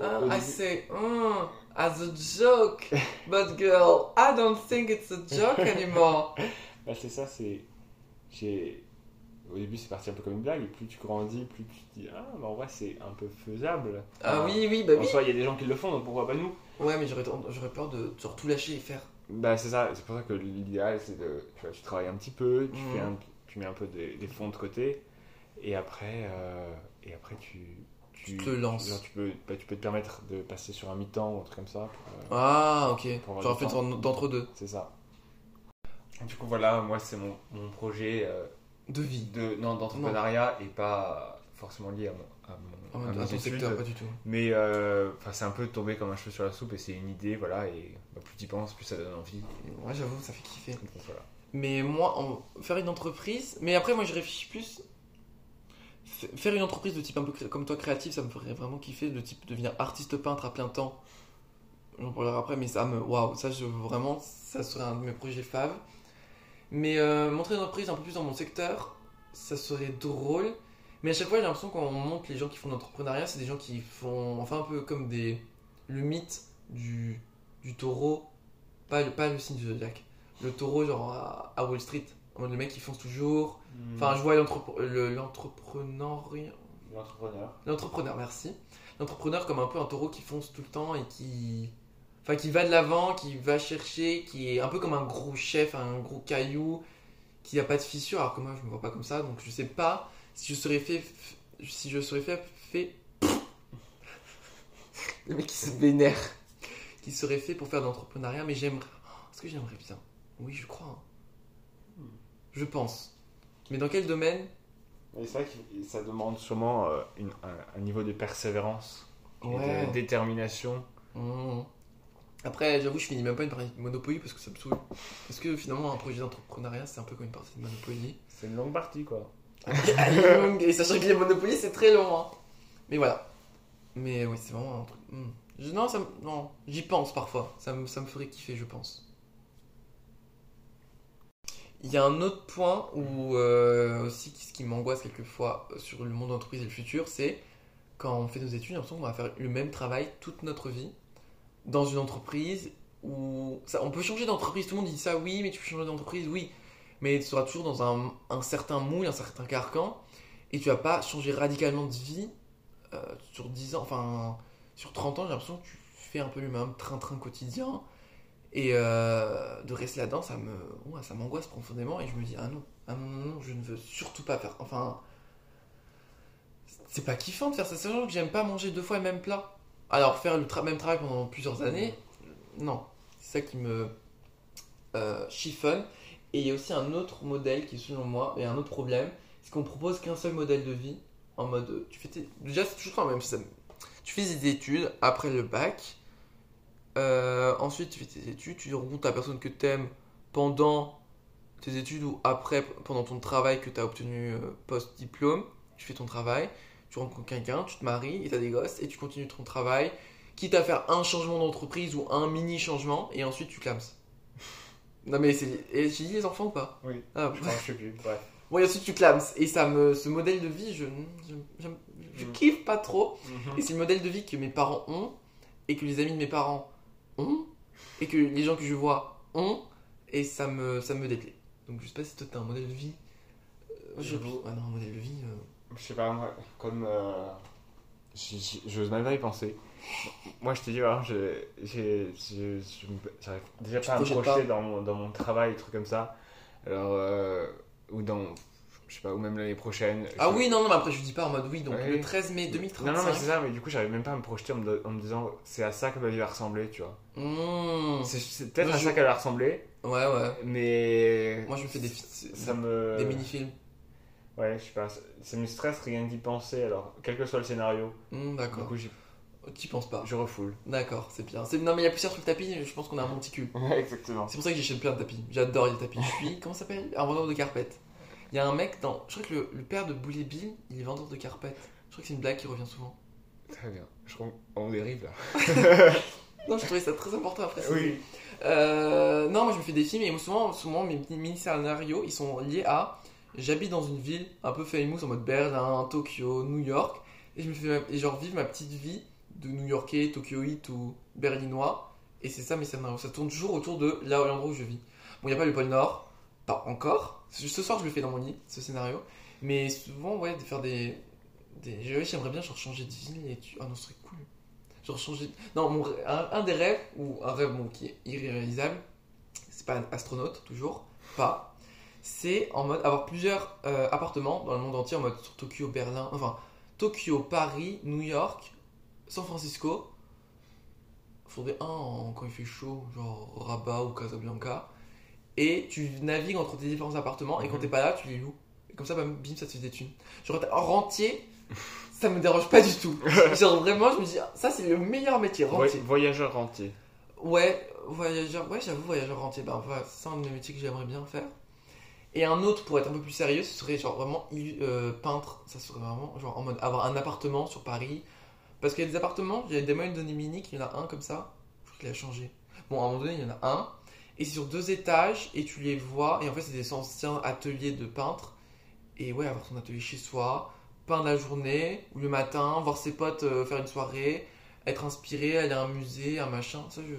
Ah, I say, mm, as a joke, but girl, I don't think it's a joke anymore. Bah, c'est ça, c'est. Au début, c'est parti un peu comme une blague, et plus tu grandis, plus tu te dis Ah, bah en vrai, c'est un peu faisable. Ah Enfin, oui, oui, bah En oui. soi, il y a des gens qui le font, donc pourquoi pas nous? Ouais, mais j'aurais j'aurais peur de genre tout lâcher et faire. Bah, c'est ça, c'est pour ça que l'idéal, c'est de. Tu, vois, tu travailles un petit peu, tu, fais un- tu mets un peu des, des fonds de côté, et après, euh, et après tu. Tu te lances. genre, tu, peux, bah, tu peux te permettre de passer sur un mi-temps ou un truc comme ça. pour, euh, Ah, ok. Pour J'aurais du fait d'entre-deux. C'est ça. Du coup, voilà, moi, c'est mon, mon projet. euh, De vie. de non d'entrepreneuriat et pas forcément lié à mon, à mon- En à ton secteur, pas du tout. mais c'est un peu tombé comme un cheveu sur la soupe et c'est une idée voilà et bah, plus tu y penses plus ça donne envie et Ouais, j'avoue, ça fait kiffer. donc, voilà Mais moi, en- faire une entreprise. Mais après, moi, je réfléchis plus. Faire une entreprise de type un peu cré- comme toi, créatif, ça me ferait vraiment kiffer. De type devenir artiste peintre à plein temps. J'en parlerai après, mais ça me. Waouh, ça, je, vraiment, ça serait un de mes projets faves. Mais euh, montrer une entreprise un peu plus dans mon secteur, ça serait drôle. Mais à chaque fois, j'ai l'impression qu'on montre les gens qui font de l'entrepreneuriat, c'est des gens qui font. Enfin, un peu comme des. Le mythe du, du taureau. Pas, le- pas le signe du zodiaque. Le taureau, genre à, à Wall Street. En mode le mec qui fonce toujours. Enfin, je vois l'entrepre- le- l'entrepreneur L'entrepreneur, merci. L'entrepreneur comme un peu un taureau qui fonce tout le temps et qui. Enfin, qui va de l'avant, qui va chercher, qui est un peu comme un gros chef, un gros caillou, qui n'a pas de fissure, alors que moi je me vois pas comme ça, donc je sais pas si je serais fait. Si je serais fait. fait... Le mec qui se vénère. Qui serait fait pour faire de l'entrepreneuriat, mais j'aimerais. Est-ce que j'aimerais bien? Oui, je crois. hein. Je pense. Mais dans quel domaine? C'est vrai que ça demande sûrement euh, une- un, un niveau de persévérance et de détermination. Mmh. Après, j'avoue, je finis même pas une partie de Monopoly parce que ça me saoule. Parce que finalement, un projet d'entrepreneuriat, c'est un peu comme une partie de Monopoly. C'est une longue partie, quoi. Et sachant que les Monopoly, c'est très long. hein. Mais voilà. Mais oui, c'est vraiment un truc. hmm. Non, ça non, j'y pense parfois. Ça me, ferait kiffer, je pense. Il y a un autre point où euh, aussi ce qui m'angoisse quelquefois euh, sur le monde de l'entreprise et le futur, c'est quand on fait nos études, j'ai l'impression qu'on va faire le même travail toute notre vie dans une entreprise où on peut changer d'entreprise. Tout le monde dit ça, oui, mais tu peux changer d'entreprise, oui, mais tu seras toujours dans un, un certain moule, un certain carcan, et tu vas pas changer radicalement de vie euh, sur 10 ans, enfin sur 30 ans. J'ai l'impression que tu fais un peu le même train-train quotidien, et euh, de rester là-dedans, ça me, ouais, ça m'angoisse profondément, et je me dis ah non, ah non, non, non, je ne veux surtout pas faire. Enfin, c'est pas kiffant de faire ça. C'est genre que j'aime pas manger deux fois le même plat. Alors faire le tra- même travail pendant plusieurs années, non, c'est ça qui me euh, chiffonne. Et il y a aussi un autre modèle qui, selon moi, et un autre problème, c'est qu'on propose qu'un seul modèle de vie. En mode, tu fais tes- déjà c'est toujours quand même ça. Tu fais des études après le bac. Euh, ensuite, tu fais tes études, tu rencontres la personne que tu aimes pendant tes études ou après, pendant ton travail que tu as obtenu euh, post-diplôme. Tu fais ton travail, tu rencontres quelqu'un, tu te maries et tu as des gosses et tu continues ton travail. Quitte à faire un changement d'entreprise ou un mini changement et ensuite tu clames. Non mais c'est. J'ai dit les enfants ou pas? Oui. Ah, Je pense, je sais plus. Bref. Bon, et ensuite tu clames. Et ça me, ce modèle de vie, je, je, j'aime- je Mm. kiffe pas trop. Et c'est le modèle de vie que mes parents ont, et que les amis de mes parents ont, et que les gens que je vois ont, et ça me, ça me déplaît. Donc je sais pas si toi t'as un modèle de vie. Euh, je... Ah non, un modèle de vie. euh, Je sais pas, moi, comme. euh, J'ose même pas y penser. Moi, je te dis, vraiment, je, j'arrive déjà Tu pas à me projeter dans mon, dans mon travail, des trucs comme ça. Alors, euh. Je sais pas, ou même l'année prochaine. Ah oui, non, non, mais après je dis pas en mode oui, donc Ouais. le 13 mai 2035. Non, non, mais c'est ça, mais du coup, j'arrive même pas à me projeter en me, en me disant, c'est à ça que ma vie va ressembler, tu vois. Mmh. C'est- peut-être à je- ça qu'elle va ressembler, Ouais, ouais. mais. Moi je me fais des, Ça me. des mini-films. Ouais, je sais pas, ça, me stresse rien d'y penser, alors, quel que soit le scénario. Mmh, Du D'accord. coup, j'y- Tu penses pas. je refoule. D'accord, c'est bien. Non, mais il y a plusieurs le tapis, je pense qu'on a un cul. Ouais, exactement. C'est pour ça que j'achète plein de tapis. J'adore les tapis. Je suis, comment ça s'appelle? Un vendeur de carpettes. Il y a un mec dans. Je crois que le, le père de Boulet Bill, il est vendeur de carpettes. Je crois que c'est une blague qui revient souvent. Très bien. Je crois qu'on dérive là. Non, je trouvais ça très important après. Oui. Euh, non, moi je me fais des films et souvent, souvent mes mini-scénarios ils sont liés à. J'habite dans une ville un peu famous en mode Berlin, Tokyo, New York. Et je me fais ma- et genre vivre ma petite vie de New Yorkais, Tokyoïte ou berlinois. Et c'est ça mes scénarios. Ça tourne toujours autour de là où l'endroit où je vis. Bon, il n'y a pas le pôle Nord, pas encore. Ce soir je le fais dans mon lit, ce scénario. Mais souvent, ouais, de faire des. J'aimerais bien genre changer de ville et tu. Ah non, ce serait cool. Genre changer. Non, un, des rêves, ou un rêve qui est irréalisable, c'est pas un astronaute, toujours, pas. C'est en mode avoir plusieurs euh, appartements dans le monde entier, en mode Tokyo, Berlin, enfin Tokyo, Paris, New York, San Francisco. Faudrait un en- quand il fait chaud, genre Rabat ou Casablanca. Et tu navigues entre tes différents appartements, et quand Mhm. t'es pas là, tu les loues. Et comme ça, bah, bim, ça te fait des thunes. Genre, rentier, ça me dérange pas du tout. Genre, vraiment, je me dis, ah, ça, c'est le meilleur métier, Voy- rentier. voyageur rentier. Ouais, voyageur, ouais, j'avoue, voyageur rentier, ben voilà, c'est un des métiers que j'aimerais bien faire. Et un autre, pour être un peu plus sérieux, ce serait genre vraiment euh, peintre. Ça serait vraiment genre en mode avoir un appartement sur Paris. Parce qu'il y a des appartements, il y a des moyens de donner Minique, il y en a un comme ça. Je crois qu'il a changé. Bon, à un moment donné, il y en a un. Et c'est sur deux étages, et tu les vois. Et en fait, c'est des anciens ateliers de peintre. Et ouais, avoir son atelier chez soi, peindre la journée, ou le matin, voir ses potes euh, faire une soirée, être inspiré, aller à un musée, un machin. Ça, je...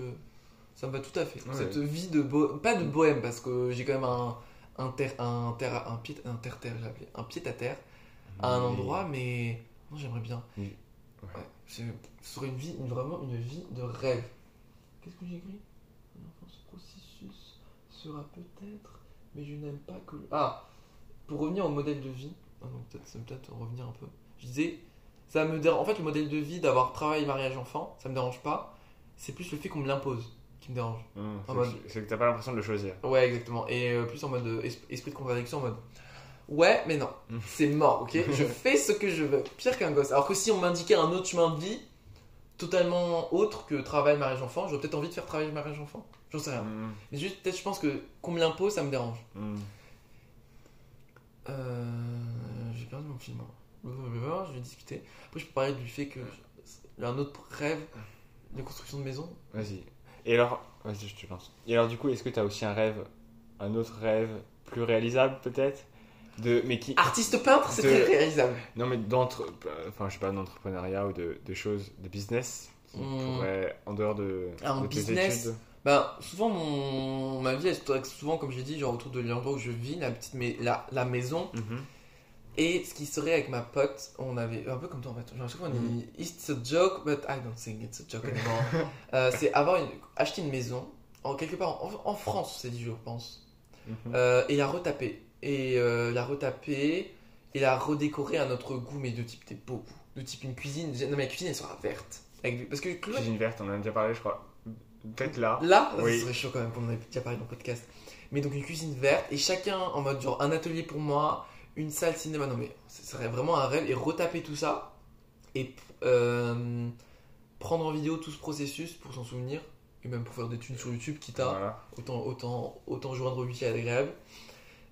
ça me va tout à fait. Ouais. Cette vie de bohème, pas de bohème, parce que j'ai quand même un, un, ter- un, ter- un pied, un j'ai appelé, un pied à terre à un endroit, mais non, j'aimerais bien. Oui. Ouais. Ce serait une vie, une- vraiment une vie de rêve. Qu'est-ce que j'ai écrit? Sera peut-être, mais je n'aime pas que. Ah, pour revenir au modèle de vie, ah peut-être, ça me peut-être revenir un peu. Je disais, ça me dérange. En fait, le modèle de vie d'avoir travail, mariage, enfant, ça me dérange pas. C'est plus le fait qu'on me l'impose qui me dérange. En c'est mode- que- t'as pas l'impression de le choisir. Ouais, exactement. Et euh, plus en mode euh, es- esprit de contradiction, en mode Ouais, mais non. Mm. C'est mort, ok? Je fais ce que je veux. Pire qu'un gosse. Alors que si on m'indiquait un autre chemin de vie, totalement autre que travail, mariage, enfant, j'aurais peut-être envie de faire travail, mariage, enfant. J'en sais rien. Mm, Mais juste, peut-être, je pense que qu'on me l'impose, ça me dérange. mm. Euh, J'ai perdu mon film. Je vais discuter. Après, je peux parler du fait que j'ai un autre rêve, la construction de maison. Vas-y. Et alors, vas-y, je te lance. Et alors, du coup, est-ce que tu as aussi un rêve, un autre rêve plus réalisable peut-être? De, mais qui, Artiste peintre, c'est très réalisable. non mais d'entre, enfin je sais pas, d'entrepreneuriat ou de, de choses, de business qui Hmm. pourraient en dehors de, Un de tes business. études. Ben, souvent, mon... ma vie, elle se souvent, comme j'ai dit, genre autour de l'endroit où je vis, la, petite mais... la, la maison. Mhm. Et ce qui serait avec ma pote, on avait un peu comme toi en fait. Genre, chaque fois, on dit It's a joke, but I don't think it's a joke anymore. Euh, c'est avoir une... acheter une maison, en, quelque part en, en France, c'est dit, je pense. Mhm. Euh, et la retaper. Et euh, la retaper et la redécorer à notre goût, mais de type des beaux goûts. De type une cuisine. Non, mais la cuisine, elle sera verte. Avec... Parce que Chloé- Cuisine verte, on en a déjà parlé, je crois. Peut-être là. Là, Oui. ça serait chaud quand même, qu'on en ait déjà parlé dans le podcast. Mais donc une cuisine verte et chacun en mode genre un atelier pour moi, une salle cinéma. Non mais ce serait vraiment un rêve et retaper tout ça et euh, prendre en vidéo tout ce processus pour s'en souvenir et même pour faire des thunes sur YouTube, quitte à Voilà. autant, autant, autant joindre au à l'agréable.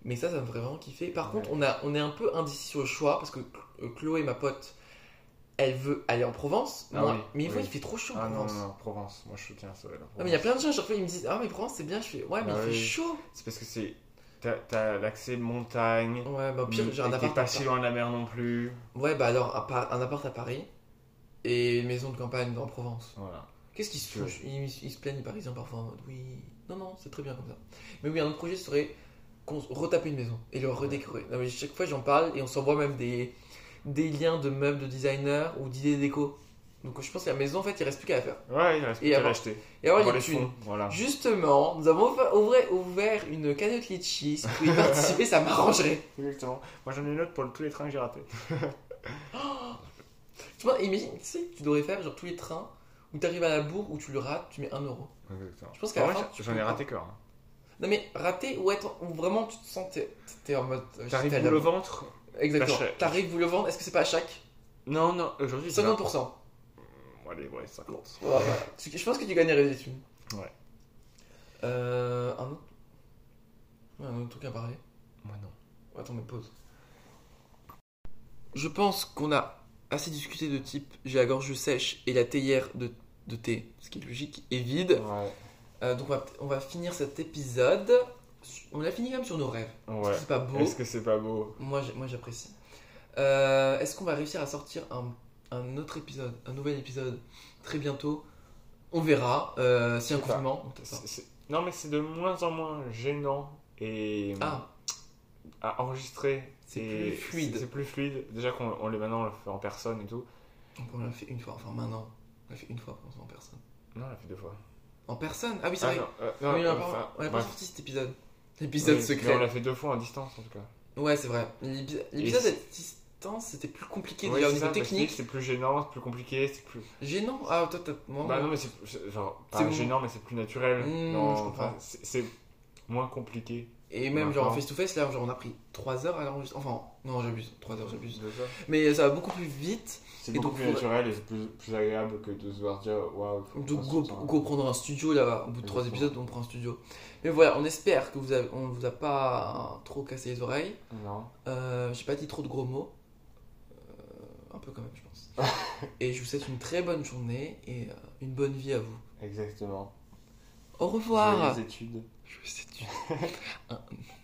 Mais ça, ça me ferait vraiment kiffer. Par Ouais. contre, on, a, on est un peu indécis sur le choix parce que euh, Chloé, ma pote, elle veut aller en Provence. Ah moi- oui, mais oui. il fait trop chaud en Ah non, Provence. non, non, Provence. Moi je soutiens ça. la Non, mais il y a plein de gens, à chaque fois, ils me disent Ah, mais Provence, c'est bien. Je fais Ouais, mais Bah il fait oui. chaud. C'est parce que c'est. T'as, t'as l'accès montagne. Ouais, bah, au pire, j'ai un appart. pas si loin de la mer non plus. Ouais, bah alors, un, par- un appart à Paris et une maison de campagne en Provence. Voilà. Qu'est-ce qu'ils se ils, ils se plaignent, les Parisiens, parfois en mode Oui, non, non, c'est très bien comme ça. Mais oui, un autre projet serait retaper une maison et le redécorer. Non, mais chaque fois, j'en parle et on s'envoie même des, des liens de meubles de designers ou d'idées déco. Donc, je pense que la maison, en fait, il reste plus qu'à la faire. Ouais, il reste Et plus qu'à l'acheter. Et avoir Avoir les fonds. Voilà. Justement, nous avons ouvert, ouvert- une cagnotte litchi. Si vous pouvez participer, ça m'arrangerait. Exactement. Moi j'en ai une autre pour tous les trains que j'ai ratés. Tu vois, imagine, tu sais, tu devrais faire genre tous les trains où tu arrives à la bourre où tu le rates, tu mets 1 euro. Exactement. Je pense qu'à la fin, j'en ai raté que un. Non mais raté ou être ou vraiment tu te sens t'es t'es en mode euh, T'arrives au bourre. ventre Exactement. Lâche- T'arrives vous le vendre, est-ce que c'est pas à chaque? Non, non, aujourd'hui c'est 50%. Bon, Allez, ouais, 50. Voilà. Tu- Je pense que tu gagnerais des thunes. Ouais. Euh, un autre? Ouais, un autre truc à parler. Moi non. Attends, mais pause. Je pense qu'on a assez discuté de type j'ai la gorge sèche et la théière de, de thé, ce qui est logique, est vide. Ouais. Euh, donc on va, on va finir cet épisode. On l'a fini quand même sur nos rêves. Est-ce Ouais. que C'est pas beau. Est-ce que c'est pas beau? Moi, j'apprécie. Euh, Est-ce qu'on va réussir à sortir un, un autre épisode, un nouvel épisode très bientôt? On verra. Euh, si un confinement, Non, mais c'est de moins en moins gênant et Ah, à enregistrer. C'est plus fluide. C'est plus fluide. Déjà qu'on on maintenant on le fait en personne et tout. donc on l'a fait une fois, enfin maintenant. On l'a fait une fois en personne. Non, on l'a fait deux fois. En personne? Ah oui, c'est Ah vrai. non, euh, non, Oui, on a enfin, pas, on a pas sorti cet épisode. L'épisode Oui, Mais on secret. l'a fait deux fois en distance en tout cas. Ouais, c'est vrai. L'épi- L'épisode à distance, c'était plus compliqué Ouais, déjà au niveau ça, technique. C'est plus gênant, c'est plus compliqué, c'est plus. Gênant? Ah, toi, t'as. moi, Bah non, mais c'est genre pas bon. gênant, mais c'est plus naturel. Mmh, Non, je comprends. c'est moins compliqué. Et même genre en Maintenant. face to face, là, genre on a pris 3 heures à l'enregistrer. Enfin, non, j'abuse. 3 heures, j'abuse. Mais ça va beaucoup plus vite. C'est beaucoup donc, plus naturel et c'est plus, plus agréable que de se voir dire waouh. Donc go, prendre un studio là, au bout de 3 Exactement. épisodes, on prend un studio. Mais voilà, on espère que vous avez, on vous a pas trop cassé les oreilles. Non. Euh, J'ai pas dit trop de gros mots. Euh, un peu quand même, je pense. et je vous souhaite une très bonne journée et euh, une bonne vie à vous. Exactement. Au revoir. Les études. Une- un-